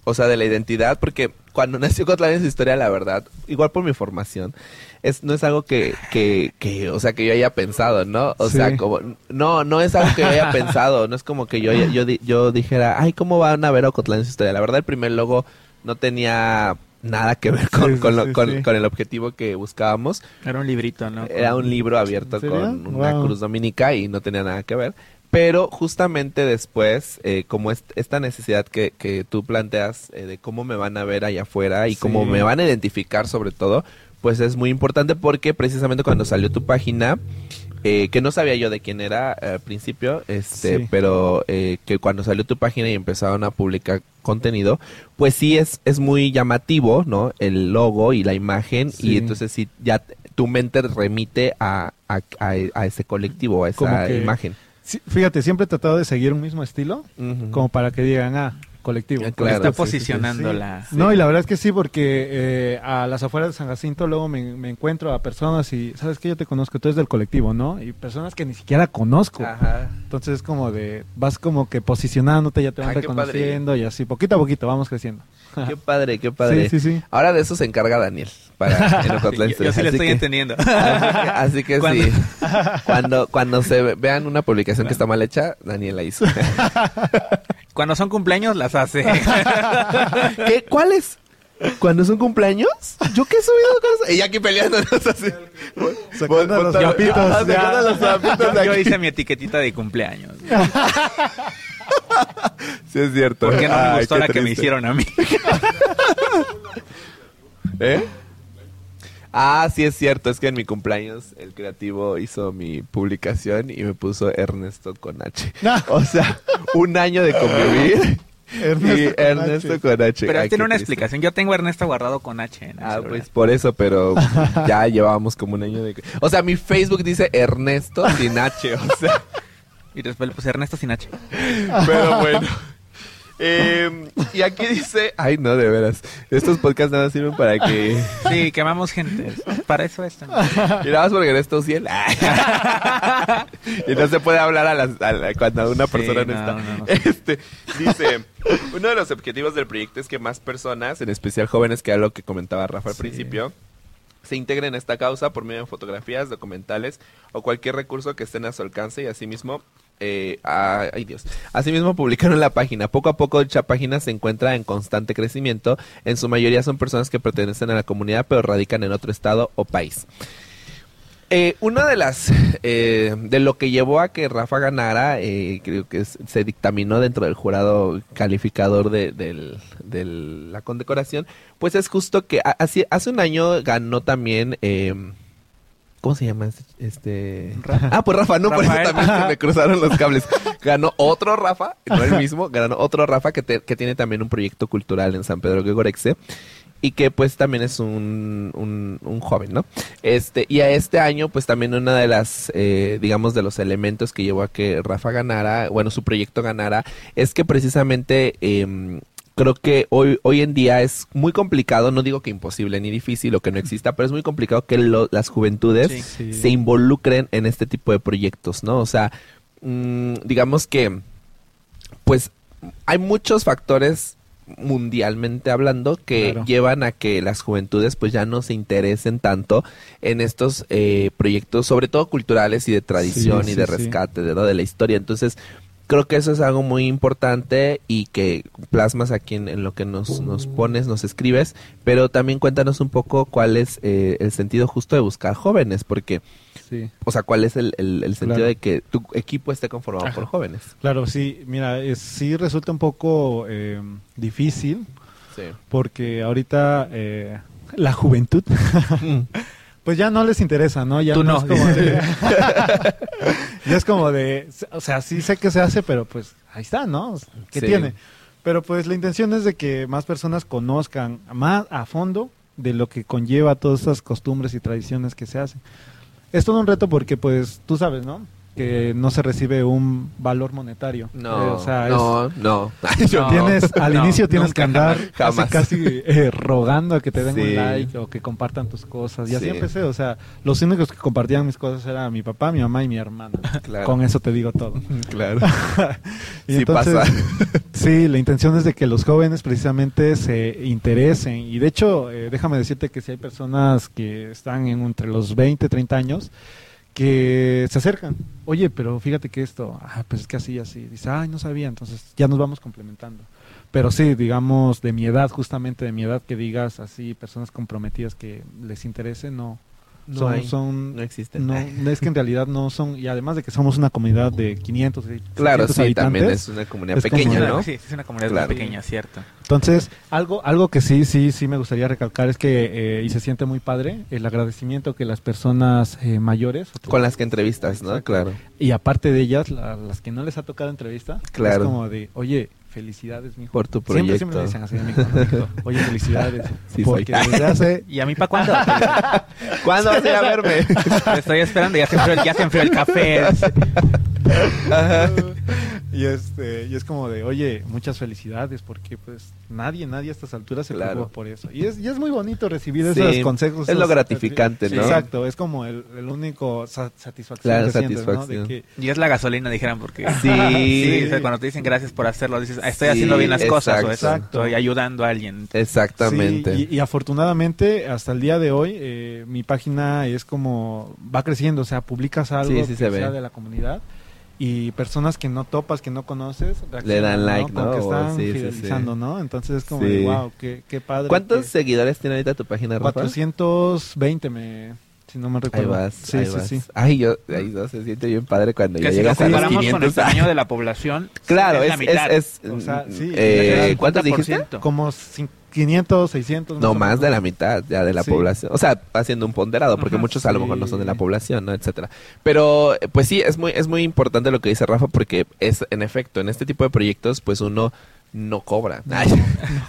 o sea, de la identidad, porque cuando nació Ocotlán en su historia, la verdad, igual por mi formación, es, no es algo que, que, que, o sea, que yo haya pensado, ¿no? O
Sí.
sea, como, no, no es algo que yo haya pensado, no es como que yo, yo, yo dijera, ay, ¿cómo van a ver a Ocotlán en su historia? La verdad, el primer logo no tenía nada que ver con,
Sí, sí,
con, lo-
sí,
con-
sí.
con el objetivo que buscábamos.
Era un librito, ¿no?
Era un libro abierto con una
Wow.
cruz dominica y no tenía nada que ver. Pero justamente después, eh, como est- esta necesidad que, que tú planteas eh, de cómo me van a ver allá afuera y
Sí.
cómo me van a identificar sobre todo, pues es muy importante porque precisamente cuando salió tu página, eh, que no sabía yo de quién era al principio, este,
Sí.
pero eh, que cuando salió tu página y empezaron a publicar contenido, pues sí es, es muy llamativo, ¿no? El logo y la imagen
Sí.
y entonces sí ya tu mente remite a, a, a- a ese colectivo, a esa
que-
imagen.
Sí, fíjate, siempre he tratado de seguir un mismo estilo, como para que digan, ah, colectivo.
Claro,
está
sí, sí, sí,
posicionando
sí. No, y la verdad es que sí, porque eh, a las afueras de San Jacinto luego me, me encuentro a personas y, ¿sabes qué? Yo te conozco, tú eres del colectivo, ¿no? Y personas que ni siquiera conozco.
Ajá.
Entonces es como de, vas como que posicionándote, ya te van
padre.
reconociendo y así, poquito a poquito vamos creciendo.
Qué padre, qué padre.
Sí, sí, sí.
Ahora de eso se encarga Daniel para en Ocotlán
yo, yo sí le estoy
que-
entendiendo.
Así que, así que
Cuando-
sí. Cuando, cuando se ve- vean una publicación que está mal hecha, Daniel la hizo.
Cuando son cumpleaños las hace.
¿Qué? ¿Cuáles? ¿Cuando son cumpleaños? ¿Yo qué he subido con eso? Y aquí peleándonos así.
Sacando los
Ah, de
yo hice mi etiquetita de cumpleaños.
Sí, es cierto.
Porque no me gustó la que me hicieron a mí.
¿Eh? Ah, sí es cierto, es que en mi cumpleaños el creativo hizo mi publicación y me puso Ernesto con H. O sea, un año de convivir
Ernesto
y
con
Ernesto
H.
con H.
Pero
Ay,
tiene una
triste.
explicación. Yo tengo a Ernesto guardado con H en el
Ah,
celular.
pues por eso, pero ya llevábamos como un año de... O sea, mi Facebook dice Ernesto sin H, o sea...
Y después le puse Ernesto sin H.
Pero bueno. Eh, y aquí dice, ay no, de veras, estos podcasts nada sirven para que...
Sí, quemamos gente. Para eso están.
Y nada más porque eres social. y no se puede hablar a las, a la- cuando una persona no,
no,
está.
no, no.
Este, dice, uno de los objetivos del proyecto es que más personas, en especial jóvenes, que era lo que comentaba Rafa al principio, se integren en esta causa por medio de fotografías, documentales o cualquier recurso que estén a su alcance y asimismo eh, ay Dios. Asimismo publicaron la página. Poco a poco dicha página se encuentra en constante crecimiento. En su mayoría son personas que pertenecen a la comunidad pero radican en otro estado o país. Eh, una de las eh, de lo que llevó a que Rafa ganara, eh, creo que se dictaminó dentro del jurado calificador de, del- de la condecoración, pues es justo que así- hace un año ganó también, eh, ¿cómo se llama este? este? Ah, pues Rafa, no, por eso también se me cruzaron los cables. Ganó otro Rafa, no el mismo, ganó otro Rafa que, te- que tiene también un proyecto cultural en San Pedro de Gorexe y que pues también es un, un, un joven, ¿no? Este, y a este año pues también una de las, eh, digamos, de los elementos que llevó a que Rafa ganara, bueno, su proyecto ganara, es que precisamente em, creo que hoy, hoy en día es muy complicado, no digo que imposible ni difícil o que no exista, pero es muy complicado que lo- las juventudes
Sí.
Sí.
se involucren en este tipo de proyectos, ¿no? O sea, mm, digamos que, pues, hay muchos factores mundialmente hablando que
Claro.
llevan a que las juventudes pues ya no se interesen tanto en estos eh, proyectos sobre todo culturales y de tradición
Sí,
y
sí,
de
sí.
rescate de, ¿no? de la historia entonces creo que eso es algo muy importante y que plasmas aquí en, en lo que nos, nos pones, nos escribes, pero también cuéntanos un poco cuál es eh, el sentido justo de buscar jóvenes, porque,
Sí.
o sea, cuál es el, el- el sentido
Claro.
de que tu equipo esté conformado
Ajá.
por jóvenes.
Claro, sí, mira, es- sí resulta un poco eh, difícil
Sí.
porque ahorita eh, la juventud pues ya no les interesa, ¿no? Ya
Tú
no,
no.
es como de ya es como de o sea, sí sé que se hace, pero pues ahí está, ¿no? ¿Qué
Sí.
tiene? Pero pues la intención es de que más personas conozcan más a fondo de lo que conlleva todas estas costumbres y tradiciones que se hacen. Es todo un reto porque pues tú sabes, ¿no? Que no se recibe un valor monetario.
No,
Eh, o sea, es-
no,
tienes al
No,
inicio tienes
nunca,
que andar
jamás.
casi casi eh, rogando a que te den
Sí.
un like o que compartan tus cosas y así
Sí.
empecé o sea los únicos que compartían mis cosas eran mi papá mi mamá y mi hermana
Claro.
con eso te digo todo
Claro.
y
Sí pasa.
sí la intención es de que los jóvenes precisamente se interesen y de hecho eh, déjame decirte que si hay personas que están en entre los 20 30 años que se acercan. Oye, pero fíjate que esto, ah, pues es que así, así. Dice, ay, no sabía, entonces ya nos vamos complementando. pero sí, digamos, de mi edad, justamente de mi edad, que digas así, personas comprometidas que les interese, no.
No
son,
hay,
son-
no existen.
no, es que en realidad no son, y además de que somos una comunidad de 500, 600
Claro, sí, también es una comunidad
es
pequeña, ¿no?
Sí, es una comunidad
Claro.
muy pequeña, cierto.
Entonces, algo, algo que sí, sí, sí me gustaría recalcar es que, eh, y se siente muy padre, el agradecimiento que las personas eh, mayores,
Con las que entrevistas, ¿no? Claro.
y aparte de ellas, la- las que no les ha tocado entrevista,
Claro.
es como de, oye, felicidades, mijo.
Por tu
Siempre,
proyecto.
siempre me dicen así, mijo, oye, felicidades.
Sí,
porque desde.
¿Y a mí para cuándo?
¿Cuándo vas a ir a verme?
Te estoy esperando, ya se enfrió, el- ya se enfrió el café.
y este y es como de oye muchas felicidades porque pues nadie nadie a estas alturas se
Claro.
preocupa por eso y es y es muy bonito recibir
Sí,
esos consejos
es lo gratificante,
Sí,
¿no?
exacto es como el, el único sa- satisfacción
Claro,
que sientes, ¿no?
satisfacción.
de que
Y es la gasolina, dijeran, porque...
Sí.
o sea, cuando te dicen gracias por hacerlo, dices, "Ah, estoy
Sí,
haciendo bien las cosas, o
exacto.
estoy ayudando a alguien.
Exactamente.
Sí, y, y afortunadamente hasta el día de hoy eh, mi página es como va creciendo, o sea, publicas algo
Sí, sí
que
se ve.
sea de la comunidad y personas que no topas, que no conoces,
Le dan like,
Como
¿no?
que están
sí, sí, sí.
fidelizando, ¿no? Entonces es como
Sí.
de wow, qué, qué padre.
¿Cuántos
que-
seguidores tiene ahorita tu página, Rafa?
420 me si no me
Ahí
recuerdo.
vas,
sí,
ahí
sí,
vas.
sí.
Ay, yo, ay, no, se siente bien padre cuando ya
si
llegas a los
comparamos con el
500.
tamaño de la población,
Claro,
es
es,
la mitad.
es, es,
O sea, sí,
eh, ¿cuántos dijiste?
50%.
Como cin- 500, 600.
No, más de la mitad ya de la
Sí.
población. O sea, haciendo un ponderado, porque
Ajá,
muchos a lo mejor no son de la población, ¿no? Etcétera. Pero, pues sí, es muy, es muy importante lo que dice Rafa, porque es, en efecto, en este tipo de proyectos, pues uno no cobra. Ay,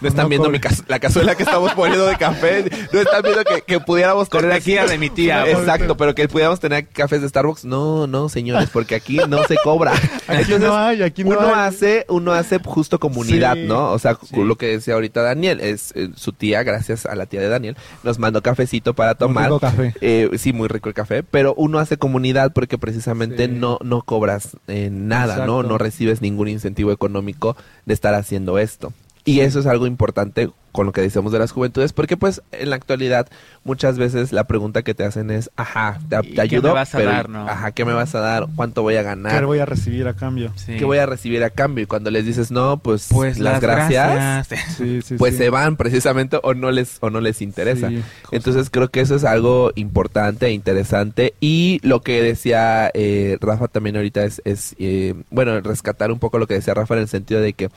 no, están
no
viendo mi cas- la cazuela que estamos poniendo de café. No están viendo que, que pudiéramos correr aquí
Cortesía de mi tía.
Exacto, pero que pudiéramos tener cafés de Starbucks. No, no, señores, porque aquí no se cobra.
Aquí
Entonces,
no hay, aquí no
uno
hay.
hace, uno hace justo comunidad,
Sí,
¿no? O sea,
sí.
lo que decía ahorita Daniel, es eh, su tía, gracias a la tía de Daniel, nos mandó cafecito para
Muy
tomar.
rico café.
Eh, sí, muy rico el café, pero uno hace comunidad porque precisamente
Sí.
no, no cobras eh, nada, ¿no? No recibes ningún incentivo económico de estar haciendo esto. Y eso es algo importante con lo que decimos de las juventudes, porque pues en la actualidad muchas veces la pregunta que te hacen es, ajá, te,
¿Y
te
qué
ayudo,
me vas a
pero,
dar, no?
ajá, ¿qué me vas a dar? ¿Cuánto voy a ganar?
¿Qué voy a recibir a cambio?
Sí.
¿Qué voy a recibir a cambio? Y cuando les dices, no, pues,
Pues
las, gracias,
Sí, sí,
pues
sí.
se van precisamente o no les, o no les interesa.
Sí,
Entonces creo que eso es algo importante e interesante. Y lo que decía eh, Rafa también ahorita es, es eh, bueno, rescatar un poco lo que decía Rafa en el sentido de que...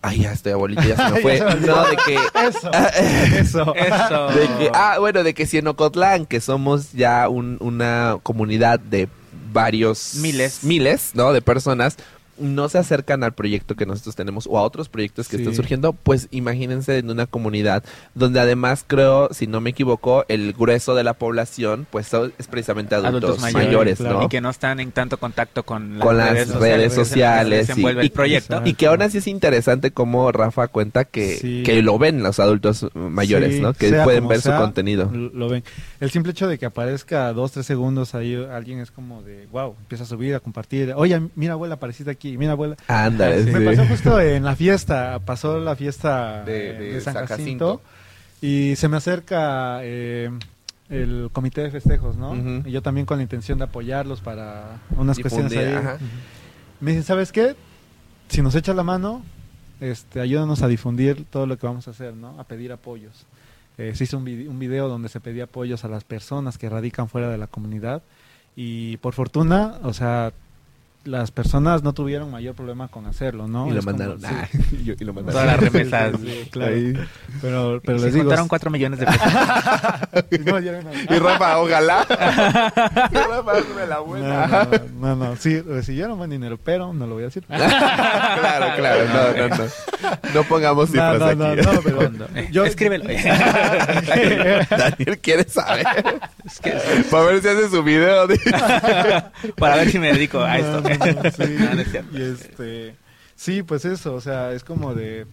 Ay, ya estoy abuelito, ya se me fue.
se me olvidó.
no, de que...
Eso, eso.
Eso.
de que- ah, bueno, de que si en Ocotlán, que somos ya un- una comunidad de varios
Miles.
miles, ¿no? De personas, no se acercan al proyecto que nosotros tenemos o a otros proyectos que
Sí.
están surgiendo, pues imagínense en una comunidad donde además creo, si no me equivoco, el grueso de la población, pues son- es precisamente adultos,
Adultos
mayores,
mayores,
claro.
¿no?
Y que no están en tanto contacto con las,
con las redes sociales
se
y,
desenvuelve
y-
el proyecto.
y que aún así es interesante como Rafa cuenta que,
Sí.
que lo ven los adultos mayores,
Sí,
¿no? Que
sea
pueden ver su contenido.
Lo, lo ven. El simple hecho de que aparezca dos, tres segundos ahí alguien es como de, wow, empieza a subir, a compartir. Oye, mira abuela, apareciste aquí, mira abuela.
Ándale,
Me
sí.
pasó justo en la fiesta, pasó la fiesta
De- de
de, San,
San
Jacinto,
Jacinto.
y se me acerca eh, el comité de festejos, ¿no? Y yo también con la intención de apoyarlos para unas cuestiones ahí.
ajá.
Me dicen, ¿sabes qué? Si nos echas la mano, este, ayúdanos a difundir todo lo que vamos a hacer, ¿no? A pedir apoyos. Eh, se hizo un, vide- un video donde se pedía apoyos a las personas que radican fuera de la comunidad y por fortuna, o sea, las personas no tuvieron mayor problema con hacerlo, ¿no?
y lo
Es como-
mandaron.
sí.
Ah, y, yo- y lo mandaron.
Todas las remesas.
Sí, claro.
Ahí.
Pero, pero
Y
les
se
digo,
juntaron 4 millones de pesos.
no.
Y Rafa, ojalá. y Rafa, hazme la buena.
No, no, no, no, sí, recibieron buen dinero, pero no lo voy a decir.
claro, claro, no, no, no. No pongamos cifras
no,
aquí.
no, no, pero yo-
Escríbelo.
Daniel quiere saber.
Es que-
Para ver si hace su video. de-
para ver si me dedico a esto.
Sí.
No, no es cierto.
Y este, sí, pues eso, o sea, es como de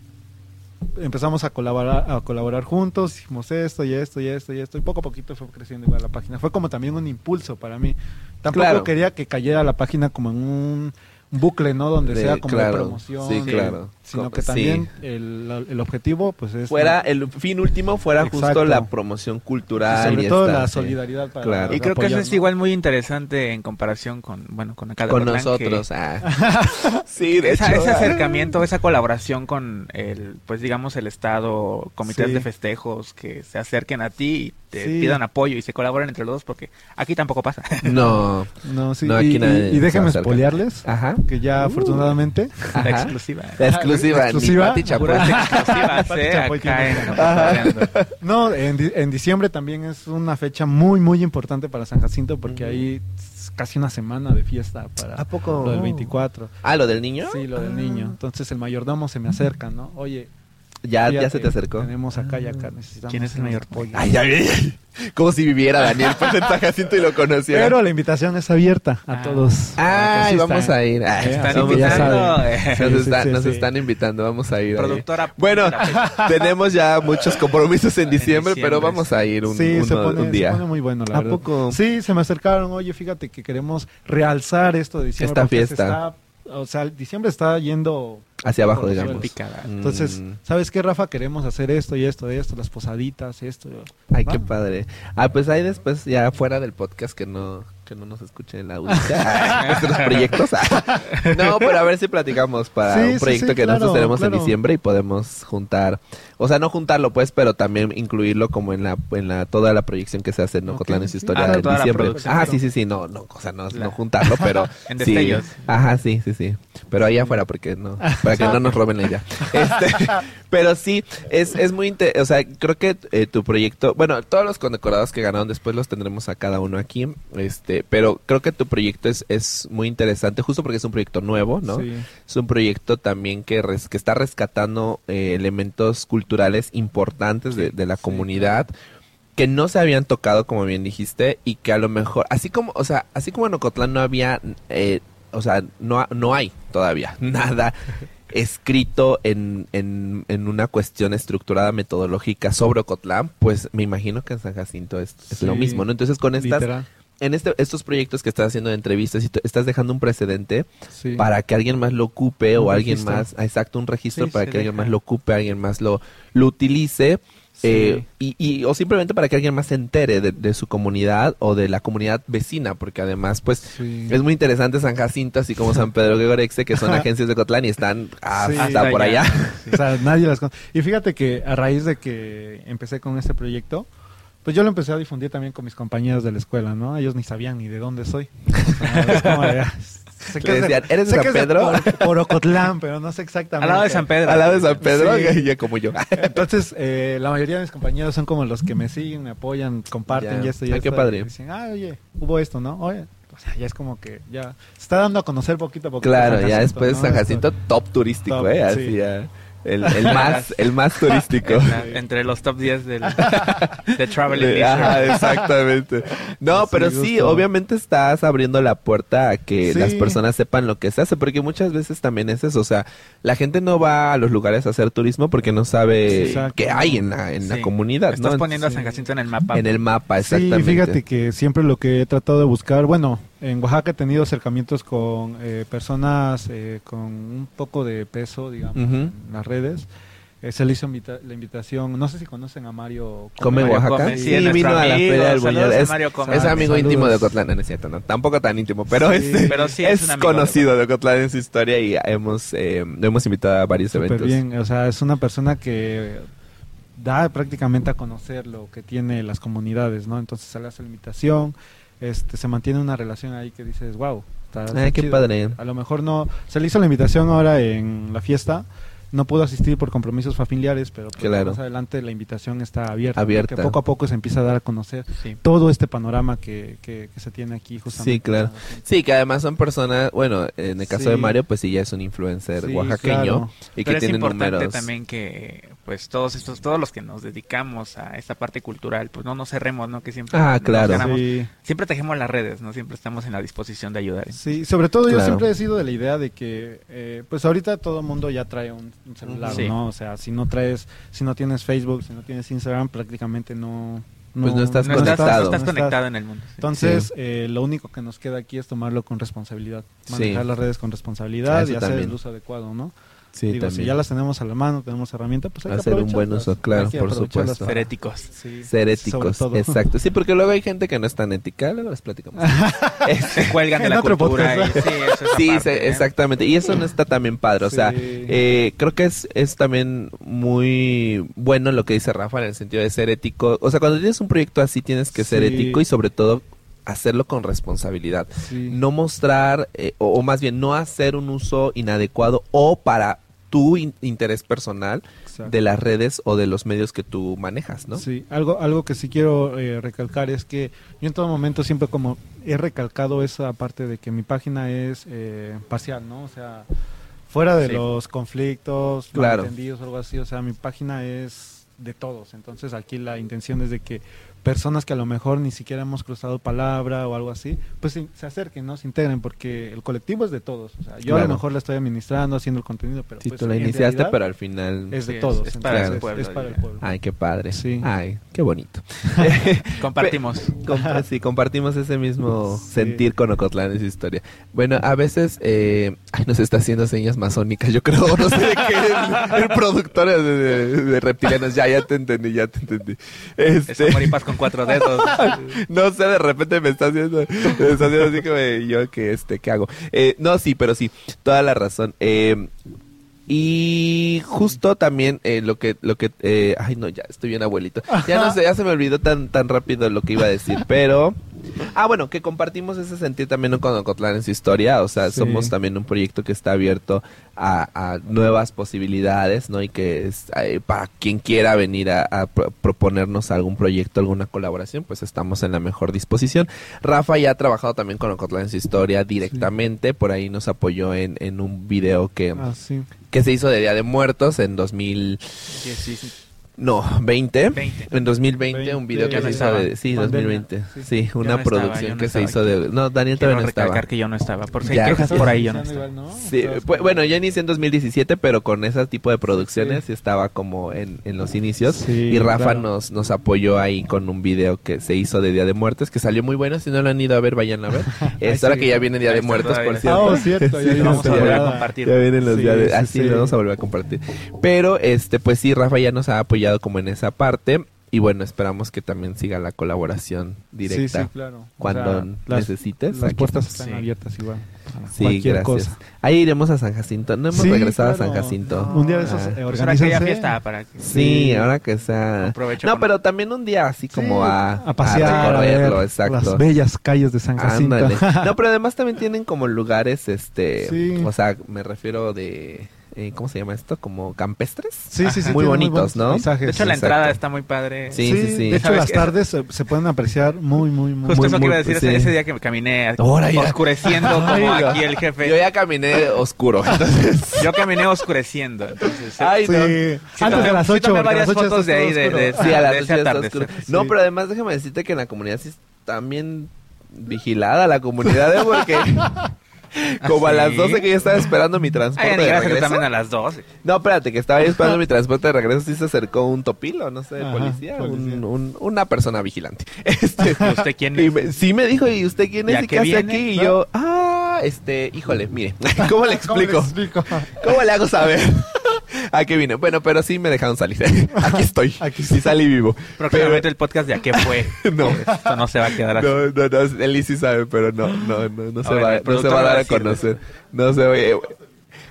empezamos a colaborar a colaborar juntos, hicimos esto y esto y esto y esto y poco a poquito fue creciendo igual la página. Fue como también un impulso para mí. Tampoco
Claro.
quería que cayera la página como en un bucle, ¿no? Donde
de-
sea como
claro,
de promoción.
Sí, claro.
Sino que
sí.
también el, el objetivo pues es
fuera el fin último fuera justo la promoción cultural
sobre
y
todo
esta,
la
sí.
solidaridad para
Claro.
Y creo que eso es igual muy interesante en comparación con, bueno, con acá de
con
que
nosotros ah. sí de
esa-
hecho
ese
ah.
acercamiento, esa colaboración con el, pues digamos el Estado, comités
Sí.
de festejos que se acerquen a ti y te
Sí.
pidan apoyo y se colaboren entre los dos, porque aquí tampoco pasa.
no
no sí
No,
y,
aquí
y-
nadie
y déjenme spoilearles
ajá
que ya
Uh.
afortunadamente
La exclusiva.
la exclusiva,
Exclusiva.
ni Pati Chapoy.
Pati
eh, acá en.
No, en, di- en diciembre también es una fecha muy, muy importante para San Jacinto porque
Ujú.
hay s- casi una semana de fiesta para
¿A poco?
lo del 24.
ah lo del niño
Sí, lo del
Ah.
niño. Entonces el mayordomo se me acerca, ¿no? Oye,
ya ya se te acercó
Tenemos acá y acá, necesitamos
¿Quién es el mayordomo?
apoyos.
Ay, ay, ay. Como si viviera Daniel pues, en San Jacinto y lo conociera.
Pero la invitación es abierta a
Ah.
todos.
Ay, vamos a ir. Ay,
Eh,
Están
así que
vamos
ya
a ir.
invitando.
saben.
eh,
Nos,
Sí,
está-
sí,
nos
sí.
están invitando, vamos a ir. ahí.
Productora.
Bueno, tenemos ya muchos compromisos en diciembre,
diciembre,
pero vamos a ir un,
sí, se
uno-
pone,
un día.
se pone muy bueno, la
¿A
verdad.
poco?
Sí, se me acercaron, oye, fíjate que queremos realzar esto de diciembre.
Esta fiesta.
está- o sea, diciembre está yendo...
Hacia abajo, digamos.
Picada.
Entonces,
Mm.
¿sabes qué, Rafa? Queremos hacer esto y esto y esto, las posaditas, esto.
Ay, qué padre. Ah, pues ahí después, ya fuera del podcast, que no que no nos escuchen en la audiencia. Nuestros proyectos. No, pero a ver si platicamos para
Sí,
un proyecto
sí,
que nosotros
claro,
tenemos en diciembre y podemos juntar. O sea, no juntarlo, pues, pero también incluirlo como en la en la toda la proyección que se hace en
Ok,
Ocotlán en su historia
Ah,
en
toda la
diciembre. Ah, sí, sí, sí. No, no, o sea, no,
La-
no juntarlo, pero.
En
sí.
destellos.
Ajá, sí, sí, sí. Pero ahí afuera, porque no. Para que no nos roben la idea. Este, pero sí, es, es muy. O sea, creo que eh, tu proyecto. Bueno, todos los condecorados que ganaron después los tendremos a cada uno aquí. Este, pero creo que tu proyecto es, es muy interesante, justo porque es un proyecto nuevo, ¿no?
Sí.
Es un proyecto también que, res- que está rescatando eh, elementos culturales importantes de, de la
Sí,
comunidad que no se habían tocado, como bien dijiste, y que a lo mejor, así como, o sea, así como en Ocotlán no había, eh, o sea, no, no hay todavía nada escrito en, en, en una cuestión estructurada metodológica sobre Ocotlán, pues me imagino que en San Jacinto es, es lo mismo, ¿no? Entonces con estas,
Literal.
En este, estos proyectos que estás haciendo de entrevistas y estás dejando un precedente
Sí.
para que alguien más lo ocupe
Un
o alguien
registro.
más, exacto, un registro
Sí,
para que alguien más lo ocupe, alguien más lo, lo utilice.
Sí.
eh, y, y- o simplemente para que alguien más se entere de, de su comunidad o de la comunidad vecina, porque además, pues,
Sí.
es muy interesante San Jacinto, así como San Pedro Gregorexe, que son agencias de Cotlán y están ah,
Sí.
hasta por allá.
O sea, nadie las conoce. Y fíjate que a raíz de que empecé con este proyecto, pues yo lo empecé a difundir también con mis compañeros de la escuela, ¿no? Ellos ni sabían ni de dónde soy. De, ah, sé
Le
es
decían, ¿eres de
sé
San
que
Pedro?
por, por Ocotlán, pero no sé exactamente.
Al lado de San Pedro.
Al lado de San Pedro,
Sí.
y ya como yo.
Entonces, eh, la mayoría de mis compañeros son como los que me siguen, me apoyan, comparten
Ya.
y esto y
Ay,
esto.
qué padre.
y dicen, ah, oye, hubo esto, ¿no? Oye, o sea, ya es como que ya se está dando a conocer poquito a poquito.
Claro,
San
ya después
¿no?
San Jacinto top turístico,
Top,
¿eh?
sí.
Así ya. El, el más, el más turístico.
En la- entre los top 10 del, de Travel
De-. Ajá, exactamente. No,
Sí,
pero sí, obviamente estás abriendo la puerta a que
Sí.
las personas sepan lo que se hace, porque muchas veces también es eso, o sea, la gente no va a los lugares a hacer turismo porque no sabe
Sí, exacto.
qué hay en la, en la
Sí.
comunidad,
Estás
¿no?
poniendo a
Sí.
San Jacinto en el mapa.
En el mapa,
Sí,
exactamente.
fíjate que siempre lo que he tratado de buscar, bueno, en Oaxaca he tenido acercamientos con eh, personas eh, con un poco de peso, digamos, en las redes. Eh, se le hizo invita- la invitación, no sé si conocen a Mario
¿Come
Mario
Oaxaca?
Come,
Sí,
sí,
vino a la
amigo.
Feria del Buñuel. Es,
Come.
amigo
Saludos.
íntimo de Ocotlán, no, es cierto, no, tampoco tan íntimo, pero
Sí,
este
pero sí
es, conocido de Ocotlán en su historia y hemos, eh, lo hemos invitado a varios
Súper
eventos.
bien, o sea, es una persona que da prácticamente a conocer lo que tiene las comunidades, ¿no? Entonces se le hace la invitación, este, se mantiene una relación ahí que dices, wow, está, está
Ay, qué
chido".
padre.
A lo mejor no, se le hizo la invitación ahora en la fiesta, no pudo asistir por compromisos familiares, pero pues,
Claro.
más adelante la invitación está abierta,
Abierta.
porque poco a poco se empieza a dar a conocer
Sí.
todo este panorama que, que, que se tiene aquí justamente.
Sí, claro. Sí, que además son personas, bueno, en el caso
Sí.
de Mario, pues sí, ya es un influencer
Sí,
oaxaqueño
claro.
y que
Pero es
tiene
importante
números.
también que pues todos estos todos los que nos dedicamos a esta parte cultural pues no nos cerremos no que siempre
Ah,
nos
claro.
ganamos.
Sí.
siempre tejemos las redes no siempre estamos en la disposición de ayudar
Sí, sobre todo yo siempre he sido de la idea de que, eh, pues ahorita todo el mundo ya trae un, un celular,
Sí.
¿no? O sea, si no traes, si no tienes Facebook, si no tienes Instagram, prácticamente no...
Pues no estás
no estás,
conectado.
no estás
no
conectado en el mundo sí.
Entonces, eh, lo único que nos queda aquí es tomarlo con responsabilidad, manejar
Sí.
las redes con responsabilidad
eso
y hacer
también.
el uso adecuado, ¿no?
Sí,
Digo, si
también.
ya las tenemos a la mano, tenemos herramientas, pues hay que
Hacer un buen uso, claro, por supuesto.
Ser éticos.
Sí,
Ser éticos, exacto. Sí, porque luego hay gente que no es tan ética, luego les platicamos.
Se cuelgan de la cultura.
podcast.
y- sí, eso es
Sí,
aparte,
se-
¿eh?
exactamente. Y eso no está también padre. O sea,
Sí.
eh, creo que es, es también muy bueno lo que dice Rafa en el sentido de ser ético. O sea, cuando tienes un proyecto así tienes que ser
Sí.
ético y sobre todo hacerlo con responsabilidad.
Sí.
No mostrar, eh, o, o más bien no hacer un uso inadecuado o para tu in- interés personal
Exacto.
de las redes o de los medios que tú manejas, ¿no?
Sí, algo, algo que sí quiero eh, recalcar es que yo en todo momento siempre como he recalcado esa parte de que mi página es eh, parcial, ¿no? O sea, fuera de
Sí.
los conflictos,
Claro.
malentendidos o algo así, o sea, mi página es de todos. Entonces aquí la intención es de que personas que a lo mejor ni siquiera hemos cruzado palabra o algo así, pues se, acerquen, ¿no? Se integren, porque el colectivo es de todos. O sea, yo a lo mejor la estoy administrando, haciendo el contenido, pero
Si
pues,
tú la iniciaste,
realidad
pero al final...
es de
Sí,
todos.
es para
el
entonces,
pueblo,
es para el pueblo.
Ay, qué padre.
Sí.
Ay, qué bonito.
Compartimos.
Compa- sí, compartimos ese mismo
Sí.
sentir con Ocotlán, esa historia. Bueno, a veces eh, ay, nos está haciendo señas masónicas, yo creo, no sé de qué, el, el productor de, de- de reptilianos, ya, ya te entendí, ya te entendí.
Es
Este,
amor y paz con cuatro dedos.
no sé, de repente me está haciendo, me está haciendo así como yo que este, ¿qué hago? Eh, no, sí, pero sí, toda la razón. Eh, y justo también eh, lo que, lo que, eh, ay no, ya estoy bien abuelito. Ya no sé, ya se me olvidó tan, tan rápido lo que iba a decir, pero, ah bueno, que compartimos ese sentir también con Ocotlán en su historia, o sea,
Sí.
somos también un proyecto que está abierto a, a nuevas posibilidades, ¿no? Y que es, eh, para quien quiera venir a, a pro- proponernos algún proyecto, alguna colaboración, pues estamos en la mejor disposición. Rafa ya ha trabajado también con Ocotlán en su historia directamente, por ahí nos apoyó en, en un video que,
Ah, sí.
que se hizo de Día de Muertos en 2000, no, 20.
20.
En 2020 un video que se hizo
estaba.
de, sí,
Pandemia,
2020.
sí.
Sí, una
no estaba,
producción
yo no
que se
estaba
hizo
aquí.
de No, Daniel
Quiero
todavía no
recalcar
estaba.
que yo no estaba. Por si
Ya.
hay quejas por ahí yo no estaba.
igual, ¿no?
Sí, pues, bueno, yo inicié en 2017, pero con ese tipo de producciones
Sí.
estaba como en, en los inicios.
Sí,
y Rafa
claro.
nos, nos apoyó ahí con un video que se hizo de Día de Muertos, que salió muy bueno. Si no lo han ido a ver, vayan a ver. Es
sí.
ahora que ya viene Día de
está
Muertos, por cierto.
Ah, oh, cierto, ya
Vamos a volver a compartir.
Ya vienen los días de...
sí,
Así
sí.
lo vamos a volver a compartir. Pero, este, pues sí, Rafa ya nos ha apoyado como en esa parte. Y bueno, esperamos que también siga la colaboración directa.
Sí, sí, claro. O
Cuando
sea, las,
necesites.
las puertas están
Sí.
abiertas igual. para
Sí,
cualquier
gracias.
cosa.
Ahí iremos a San Jacinto. No hemos
Sí,
regresado a. San Jacinto.
Un día de esos
Ah.
eh,
ahora que haya fiesta para que...
Sí,
Sí.
ahora que sea...
Aprovecho
No,
con-
pero también un día así como
Sí,
a,
a pasear, a
recorrerlo,
ver
exacto.
las bellas calles de San Jacinto.
Ándale. No, pero además también tienen como lugares, este,
Sí.
o sea, me refiero de, eh, ¿cómo se llama esto? Como campestres.
Sí, sí, sí.
Muy bonitos,
buenos
¿no?
paisajes.
De hecho, la
Exacto.
entrada está muy padre.
Sí, sí, sí.
De hecho,
¿Sabes
las tardes se, se pueden apreciar muy, muy, muy.
Justo
Muy,
eso que
muy-
iba a decir
sí.
ese, ese día que me caminé
Ahora ya.
oscureciendo como aquí el jefe.
Yo ya caminé oscuro, entonces.
Yo caminé oscureciendo. Entonces,
Ay,
Sí,
no.
antes
tomé-
de las
sí
8
tomé
porque a
varias
las 8
fotos de ahí, de- de-
Sí, a las
de
dos
ese
ya está
atardecer.
oscuro. No,
Sí.
pero además déjame decirte que en la comunidad sí está bien vigilada la comunidad, ¿eh? porque como a las 12 que yo estaba esperando mi transporte
Ay,
de regreso.
también a las 12.
No, espérate, que estaba yo esperando mi transporte de regreso, sí se acercó un topilo, no sé,
Ajá,
policía, un-
policía.
un- una persona vigilante. Este,
¿Usted quién
y
es?
me- sí me dijo, ¿y usted quién
¿Y
es? ¿Y
qué
hace aquí? Y yo, ah, este, híjole, mire, ¿cómo le explico?
¿Cómo le explico?
¿Cómo le hago saber? ¿A qué vine? Bueno, pero sí me dejaron salir. Aquí estoy.
Aquí
sí salí vivo.
Próximamente el podcast de a qué fue.
No.
Esto no se va a quedar así.
No, no, no, él sí sabe, pero no, no, no, no se
Bueno,
va, no se va a dar
a
conocer. No se va, eh,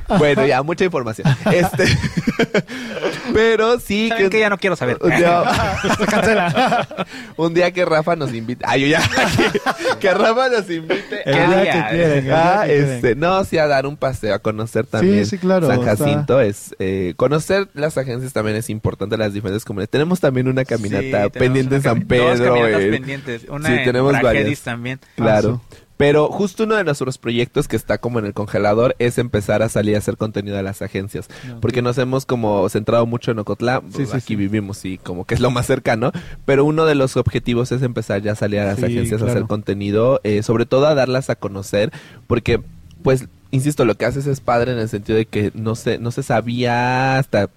bueno, ya, mucha información. Este, pero sí
¿Saben que ya no quiero saber?
un día,
Se cancela.
un día que Rafa nos invite, ay, yo ya, que, que Rafa nos invite
El
¿Qué
día
día?
que quieren. el día
Ah,
que quieren.
este, no, sí, a dar un paseo, a conocer también.
sí, claro,
San
está-
Jacinto es, eh, conocer las agencias también es importante, las diferentes comunidades. Tenemos también una caminata
Sí,
pendiente en San
cami- dos
Pedro.
caminatas
en-
pendientes. Una
Sí,
en
tenemos varias.
también.
Claro.
Ah,
Pero justo uno de nuestros proyectos que está como en el congelador es empezar a salir a hacer contenido de las agencias. Porque nos hemos como centrado mucho en Ocotlán,
Sí, sí,
aquí vivimos y como que es lo más cercano, pero uno de los objetivos es empezar ya a salir a las agencias a hacer contenido, eh, sobre todo a darlas a conocer, porque pues insisto, lo que haces es padre en el sentido de que no se, no se sabía hasta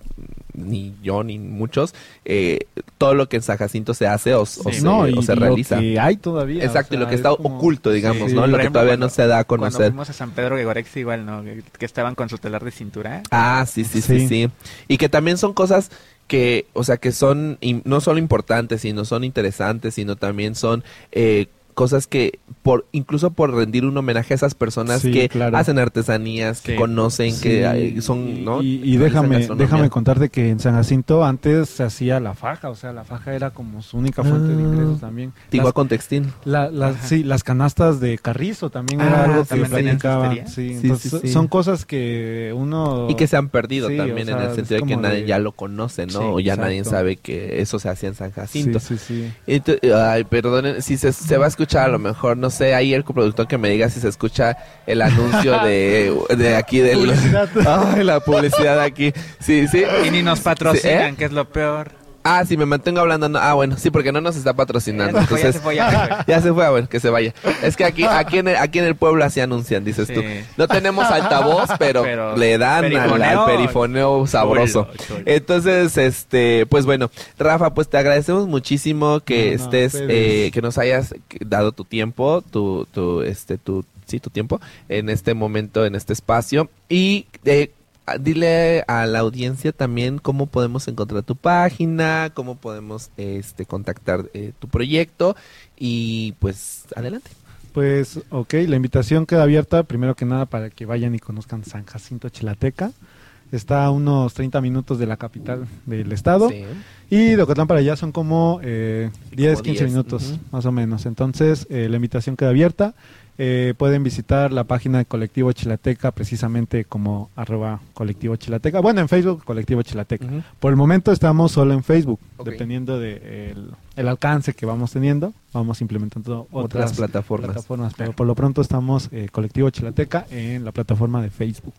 ni yo ni muchos, eh, todo lo que en San Jacinto se hace o, o se,
no,
o
y
se
lo
realiza.
que hay todavía.
Exacto, y lo que
es
está
como-
oculto, digamos,
Sí.
¿no? Lo que todavía no
cuando-
se da a
Cuando
conocer.
fuimos a San Pedro Gregorex igual, ¿no? Que, que estaban con su telar de cintura.
Ah, sí, sí, sí, sí,
Sí.
Y que también son cosas que, o sea, que son no solo importantes, sino son interesantes, sino también son eh, cosas que, por incluso por rendir un homenaje a esas personas
Sí,
que
claro.
hacen artesanías, que
Sí.
conocen,
Sí,
que son, ¿no?
Y, y déjame, déjame contarte que en San Jacinto antes se hacía la faja, o sea, la faja era como su única fuente de
Ah.
ingresos también.
Tigua
Las,
con textil.
la- sí, las canastas de carrizo también
Ah,
era algo que
también.
Sí, entonces son cosas que uno...
Y que se han perdido
Sí,
también
o
en
sea,
el sentido de que nadie
de-
ya lo conoce, ¿no?
Sí,
o ya nadie sabe que eso se hacía en San Jacinto.
Sí, sí, sí.
Ay, perdonen, si se, se va a escuchar a lo mejor, no sé, ahí el coproductor que me diga si se escucha el anuncio de, de aquí del...
Publicidad.
Ay, la publicidad aquí. Sí, sí.
Y ni nos patrocinan,
¿eh?
que es lo peor.
Ah, sí, me mantengo hablando. no, ah, bueno, sí, porque no nos está patrocinando.
Ya se fue, ya
Entonces,
se fue, ya se fue.
ya se fue, a ver, que se vaya. Es que aquí, aquí, en, el, aquí en el pueblo así anuncian, dices
Sí.
tú. No tenemos altavoz, pero,
Pero
le dan al, al
perifoneo,
sabroso.
chulo, chulo.
Entonces, este, pues bueno, Rafa, pues te agradecemos muchísimo que
No,
estés, eh, que nos hayas dado tu tiempo, tu, tu, este, tu, sí, tu tiempo en este momento, en este espacio. Y eh, dile a la audiencia también cómo podemos encontrar tu página, cómo podemos, este, contactar eh, tu proyecto y pues adelante.
Pues, ok, la invitación queda abierta, primero que nada, para que vayan y conozcan San Jacinto Chilateca. Está a unos 30 minutos de la capital del estado.
Sí.
Y de Ocotlán para allá son como eh, 10, 15
10,
minutos, más o menos. Entonces, eh, la invitación queda abierta. Eh, pueden visitar la página de Colectivo Chilateca, precisamente como arroba Colectivo Chilateca. Bueno, en Facebook, Colectivo Chilateca. Por el momento estamos solo en Facebook,
Ok.
dependiendo del de el, el alcance que vamos teniendo, vamos implementando
Otras
otras,
plataformas.
plataformas. Pero por lo pronto estamos eh, Colectivo Chilateca en la plataforma de Facebook.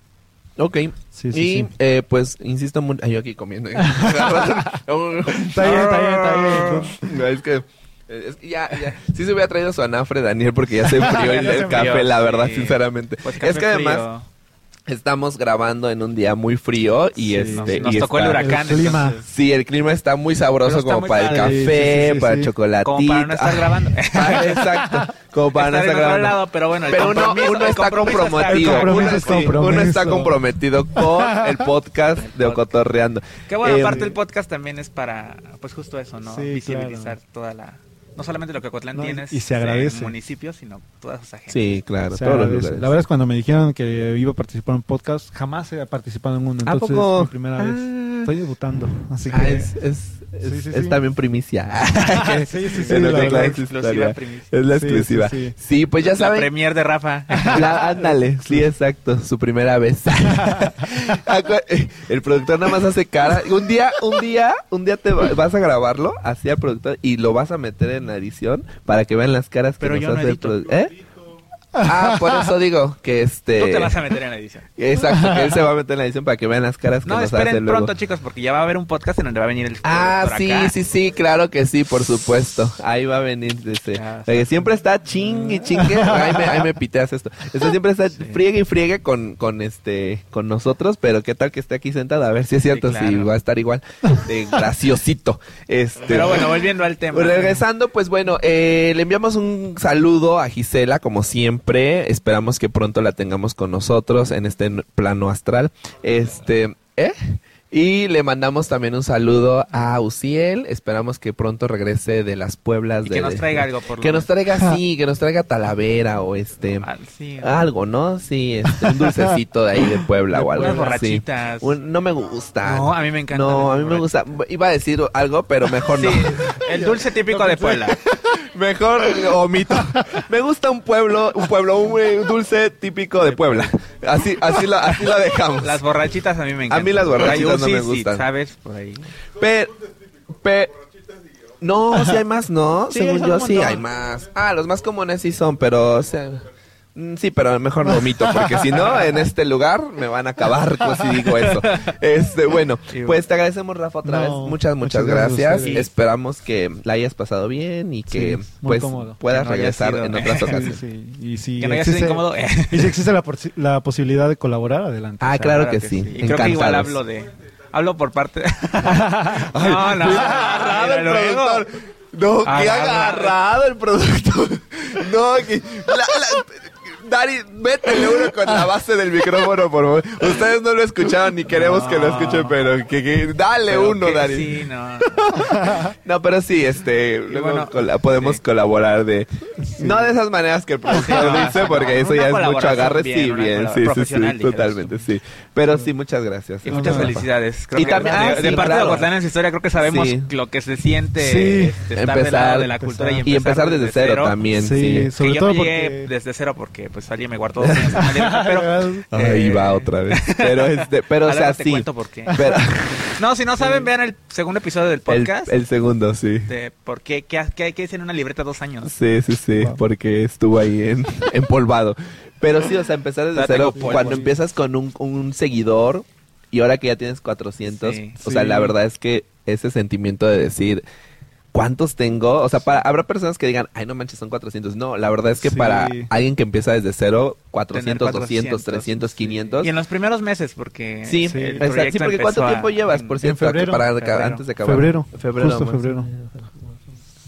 Ok.
Sí,
y
sí,
eh, pues insisto mucho. Yo aquí comiendo. está
bien, está bien, está bien.
Es que. Es que ya, ya. Sí se hubiera traído su anafre, Daniel, porque ya se enfrió el, café, la verdad,
sí.
sinceramente.
Pues
es que además
frío.
estamos grabando en un día muy frío y
Sí.
este.
nos, nos
y
tocó el huracán.
el clima.
entonces,
Sí, el clima está muy sabroso
está
como
muy
para el café,
Sí, sí, sí,
para el chocolatito.
como para no estar grabando.
ah, exacto. Como para no
Estar
estar
en otro
grabando.
lado, pero bueno, el
Pero uno, uno
el
está comprometido.
El compromiso
uno,
es
está comprometido con el podcast de Ocotorreando.
Que bueno,
Eh,
aparte el podcast también es para, pues justo eso, ¿no?
Sí,
Visibilizar toda la... No solamente lo que Ocotlán
No,
tiene
y se agradece.
en municipios, sino todas sus agencias.
Sí, claro,
Se
todos los.
La verdad es cuando me dijeron que iba a participar en un podcast, jamás he participado en uno.
¿A
Entonces,
poco?
es mi primera vez.
Ah.
Estoy debutando, así que...
Ah, es, es, es,
Sí, sí,
es
sí.
también primicia.
Sí, sí, sí,
En
la
Exclusiva primicia.
Es la exclusiva.
sí,
Sí,
sí.
pues ya
La
saben.
premier de Rafa.
La- ándale, sí, exacto, su primera vez. Acu- el productor nada más hace cara. Un día, un día, un día te va- vas a grabarlo, así al productor, y lo vas a meter en la edición para que vean las caras que
Pero
nos
yo no
hace el
edito.
¿Eh? Ah, por eso digo que este.
Tú te vas a meter en la edición.
Exacto, que él se va a meter en la edición para que vean las caras que
No,
nos
esperen
hace luego.
pronto, chicos, porque ya va a haber un podcast en donde va a venir el
Ah, sí,
acá.
sí, sí, claro que sí, por supuesto. Ahí va a venir
sí.
siempre está ching y chingue. Ahí me, ahí me piteas esto. Este siempre está friegue y friegue con, con este, con nosotros, pero qué tal que esté aquí sentado, a ver si es cierto, si
claro.
va a estar igual de graciosito. Este.
Pero bueno, volviendo al tema.
Regresando, pues bueno, eh, le enviamos un saludo a Gisela, como siempre. Esperamos que pronto la tengamos con nosotros en este plano astral. Este, ¿eh? Y le mandamos también un saludo a Uciel. Esperamos que pronto regrese de las Pueblas.
Y
de-
que nos
de-
traiga algo por lo
Que nos traiga, sí, que nos traiga Talavera o este.
Ah, sí.
Algo, ¿no? Sí, este, un dulcecito de ahí de Puebla o algo.
Unas borrachitas.
Un- no me gusta.
No, a mí me encanta.
No, a mí me gusta. Iba a decir algo, pero mejor
Sí,
no.
el dulce típico de Puebla.
Mejor omito. Me gusta un pueblo, un pueblo, un, eh, dulce típico de Puebla. Así, así lo, así lo dejamos.
Las borrachitas a mí me encantan.
mí las borrachitas No me
Uzi, sí,
gustan.
¿Sabes? Por ahí.
Pero, pe- no, si hay más, ¿no?
Sí,
Según
son
yo sí hay más. Ah, los más comunes sí son, pero o sea, sí, pero mejor no omito porque si no en este lugar me van a acabar pues, si digo eso. Este, bueno, pues te agradecemos Rafa otra
No,
vez. Muchas muchas
muchas gracias.
Esperamos que la hayas pasado bien y que
Sí,
pues
cómodo.
puedas
Que no
regresar
sido-
en otras ocasiones.
sí. Y si
Que no
existe-
incómodo.
y si existe la, posi- la posibilidad de colaborar, adelante.
Ah,
O sea,
claro que sí.
Y creo que igual hablo de, hablo por parte.
Ay,
no, no.
productor. No, qué
Agarrado.
agarrado el productor. No, que... La, la- Dari, métele uno con la base del micrófono, por favor. Ustedes no lo escuchaban ni queremos que lo
No.
escuchen, pero que, que- dale
Pero
uno,
que
Dari.
Sí, no.
No, pero sí, este, luego
bueno,
cola- podemos
sí.
colaborar de... No de esas maneras que el profesor
no,
dice,
no,
porque
no,
eso ya es mucho agarre.
bien,
sí, bien, sí, sí, sí, totalmente, sí. Pero sí, muchas gracias.
Y muchas
no, no.
felicidades. Creo
Y
que
también-
de,
ah,
de
sí,
parte
claro.
de Aguatlán en su historia, creo que sabemos
Sí.
lo que se siente
Sí.
este, estar
Empezar,
lado de la cultura y
empezar.
empezar,
Y empezar desde cero, también,
Sí,
sí.
sobre todo
no
porque...
desde cero porque pues alguien me guardó dos años en la libreta, pero
Ahí
Eh,
va otra vez. Pero, este, pero o sea, sí.
por qué.
Pero-
No, si no saben, vean el segundo episodio del
el,
podcast
el segundo, sí.
de por qué, qué, qué, qué en una libreta dos años.
Sí, sí, sí,
Wow.
porque estuvo ahí en, empolvado. Pero sí, o sea, empezar desde cero,
polvo,
cuando
sí.
empiezas con un, un seguidor y ahora que ya tienes 400,
Sí.
o sea, la verdad es que ese sentimiento de decir, ¿cuántos tengo? O sea, para, habrá personas que digan, ay, no manches, son 400. No, la verdad es que
Sí.
para alguien que empieza desde cero, 400,
Tener
200, 300, 500.
Y en los primeros meses, porque
Sí,
Sí.
el
exacto.
proyecto
Sí, porque ¿cuánto tiempo llevas,
en-
por
en
cierto,
febrero.
para
Febrero.
antes de acabar?
Febrero,
Febrero,
justo febrero.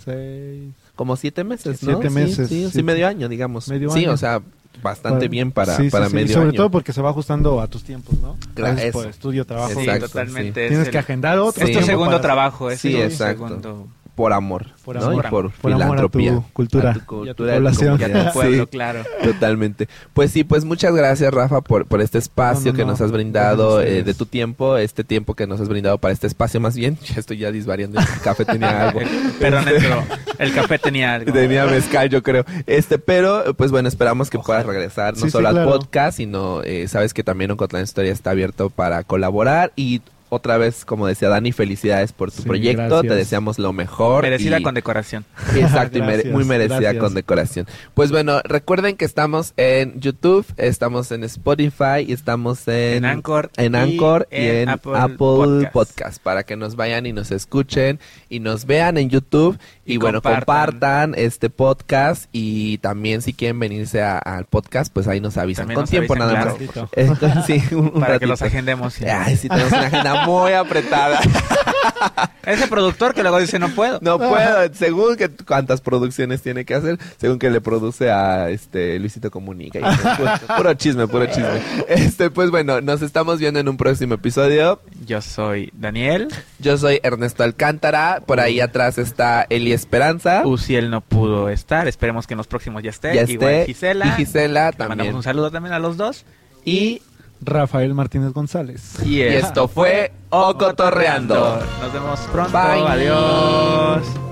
Seis...
Como siete meses,
Siete
¿no? Sí,
meses,
Sí, sí,
siete.
medio año, digamos.
Medio
sí,
año.
o sea, bastante bien para,
Sí, sí,
para
sí,
medio
y sobre
año.
todo porque se va ajustando a tus tiempos, ¿no?
Claro, eso.
por estudio, trabajo.
Sí,
Exacto,
totalmente. es
Tienes
el-
que agendar otro
Es tu segundo
para-
trabajo, es
Sí, exacto.
segundo
por amor,
Por
¿no?
amor.
Y por,
Por amor a
filantropía.
tu cultura
A tu
y a tu
cultura,
población.
y a
comunidad.
tu pueblo,
Sí,
claro.
totalmente. Pues sí, pues muchas gracias, Rafa, por, por este espacio
No, no,
que
no.
nos has brindado, eh, de tu tiempo, este tiempo que nos has brindado para este espacio más bien. Ya estoy ya disvariando, el café tenía algo.
Perdón, pero el café tenía algo.
Tenía mezcal, yo creo. Este, pero, pues bueno, esperamos que puedas regresar no
Sí, sí,
solo al
claro.
podcast, sino eh, sabes que también Ocotlán Historia está abierto para colaborar y otra vez, como decía Dani, felicidades por tu
Sí,
proyecto.
gracias.
Te deseamos lo mejor.
Merecida
y-
condecoración.
Exacto, y mere- muy merecida
gracias.
condecoración. Pues bueno, recuerden que estamos en YouTube, estamos en Spotify y estamos en,
En Anchor
en Anchor y, en,
en
Apple,
Apple
Podcast.
Podcast.
para que nos vayan y nos escuchen y nos vean en YouTube y,
Y
bueno,
compartan.
compartan este podcast y también si quieren venirse a- al podcast, pues ahí nos avisan
También
con
nos
tiempo
avisan,
nada
claro.
más. Eh, con- sí, un, un
para que los agendemos. sí.
Ay, sí, tenemos una agenda muy apretada.
Ese productor que luego dice no puedo.
No puedo, según que cuántas producciones tiene que hacer, según que le produce a este Luisito Comunica. y puro, puro chisme, puro chisme. Este, pues bueno, nos estamos viendo en un próximo episodio.
Yo soy Daniel.
Yo soy Ernesto Alcántara, por ahí atrás está Eli Esperanza.
Uciel no pudo estar. Esperemos que en los próximos ya esté.
ya
Igual. Gisela.
Y Gisela
Le mandamos
también.
un saludo también a los dos.
Y,
Rafael Martínez González.
Y,
y esto fue Ocotorreando.
Nos vemos pronto.
Bye.
Adiós.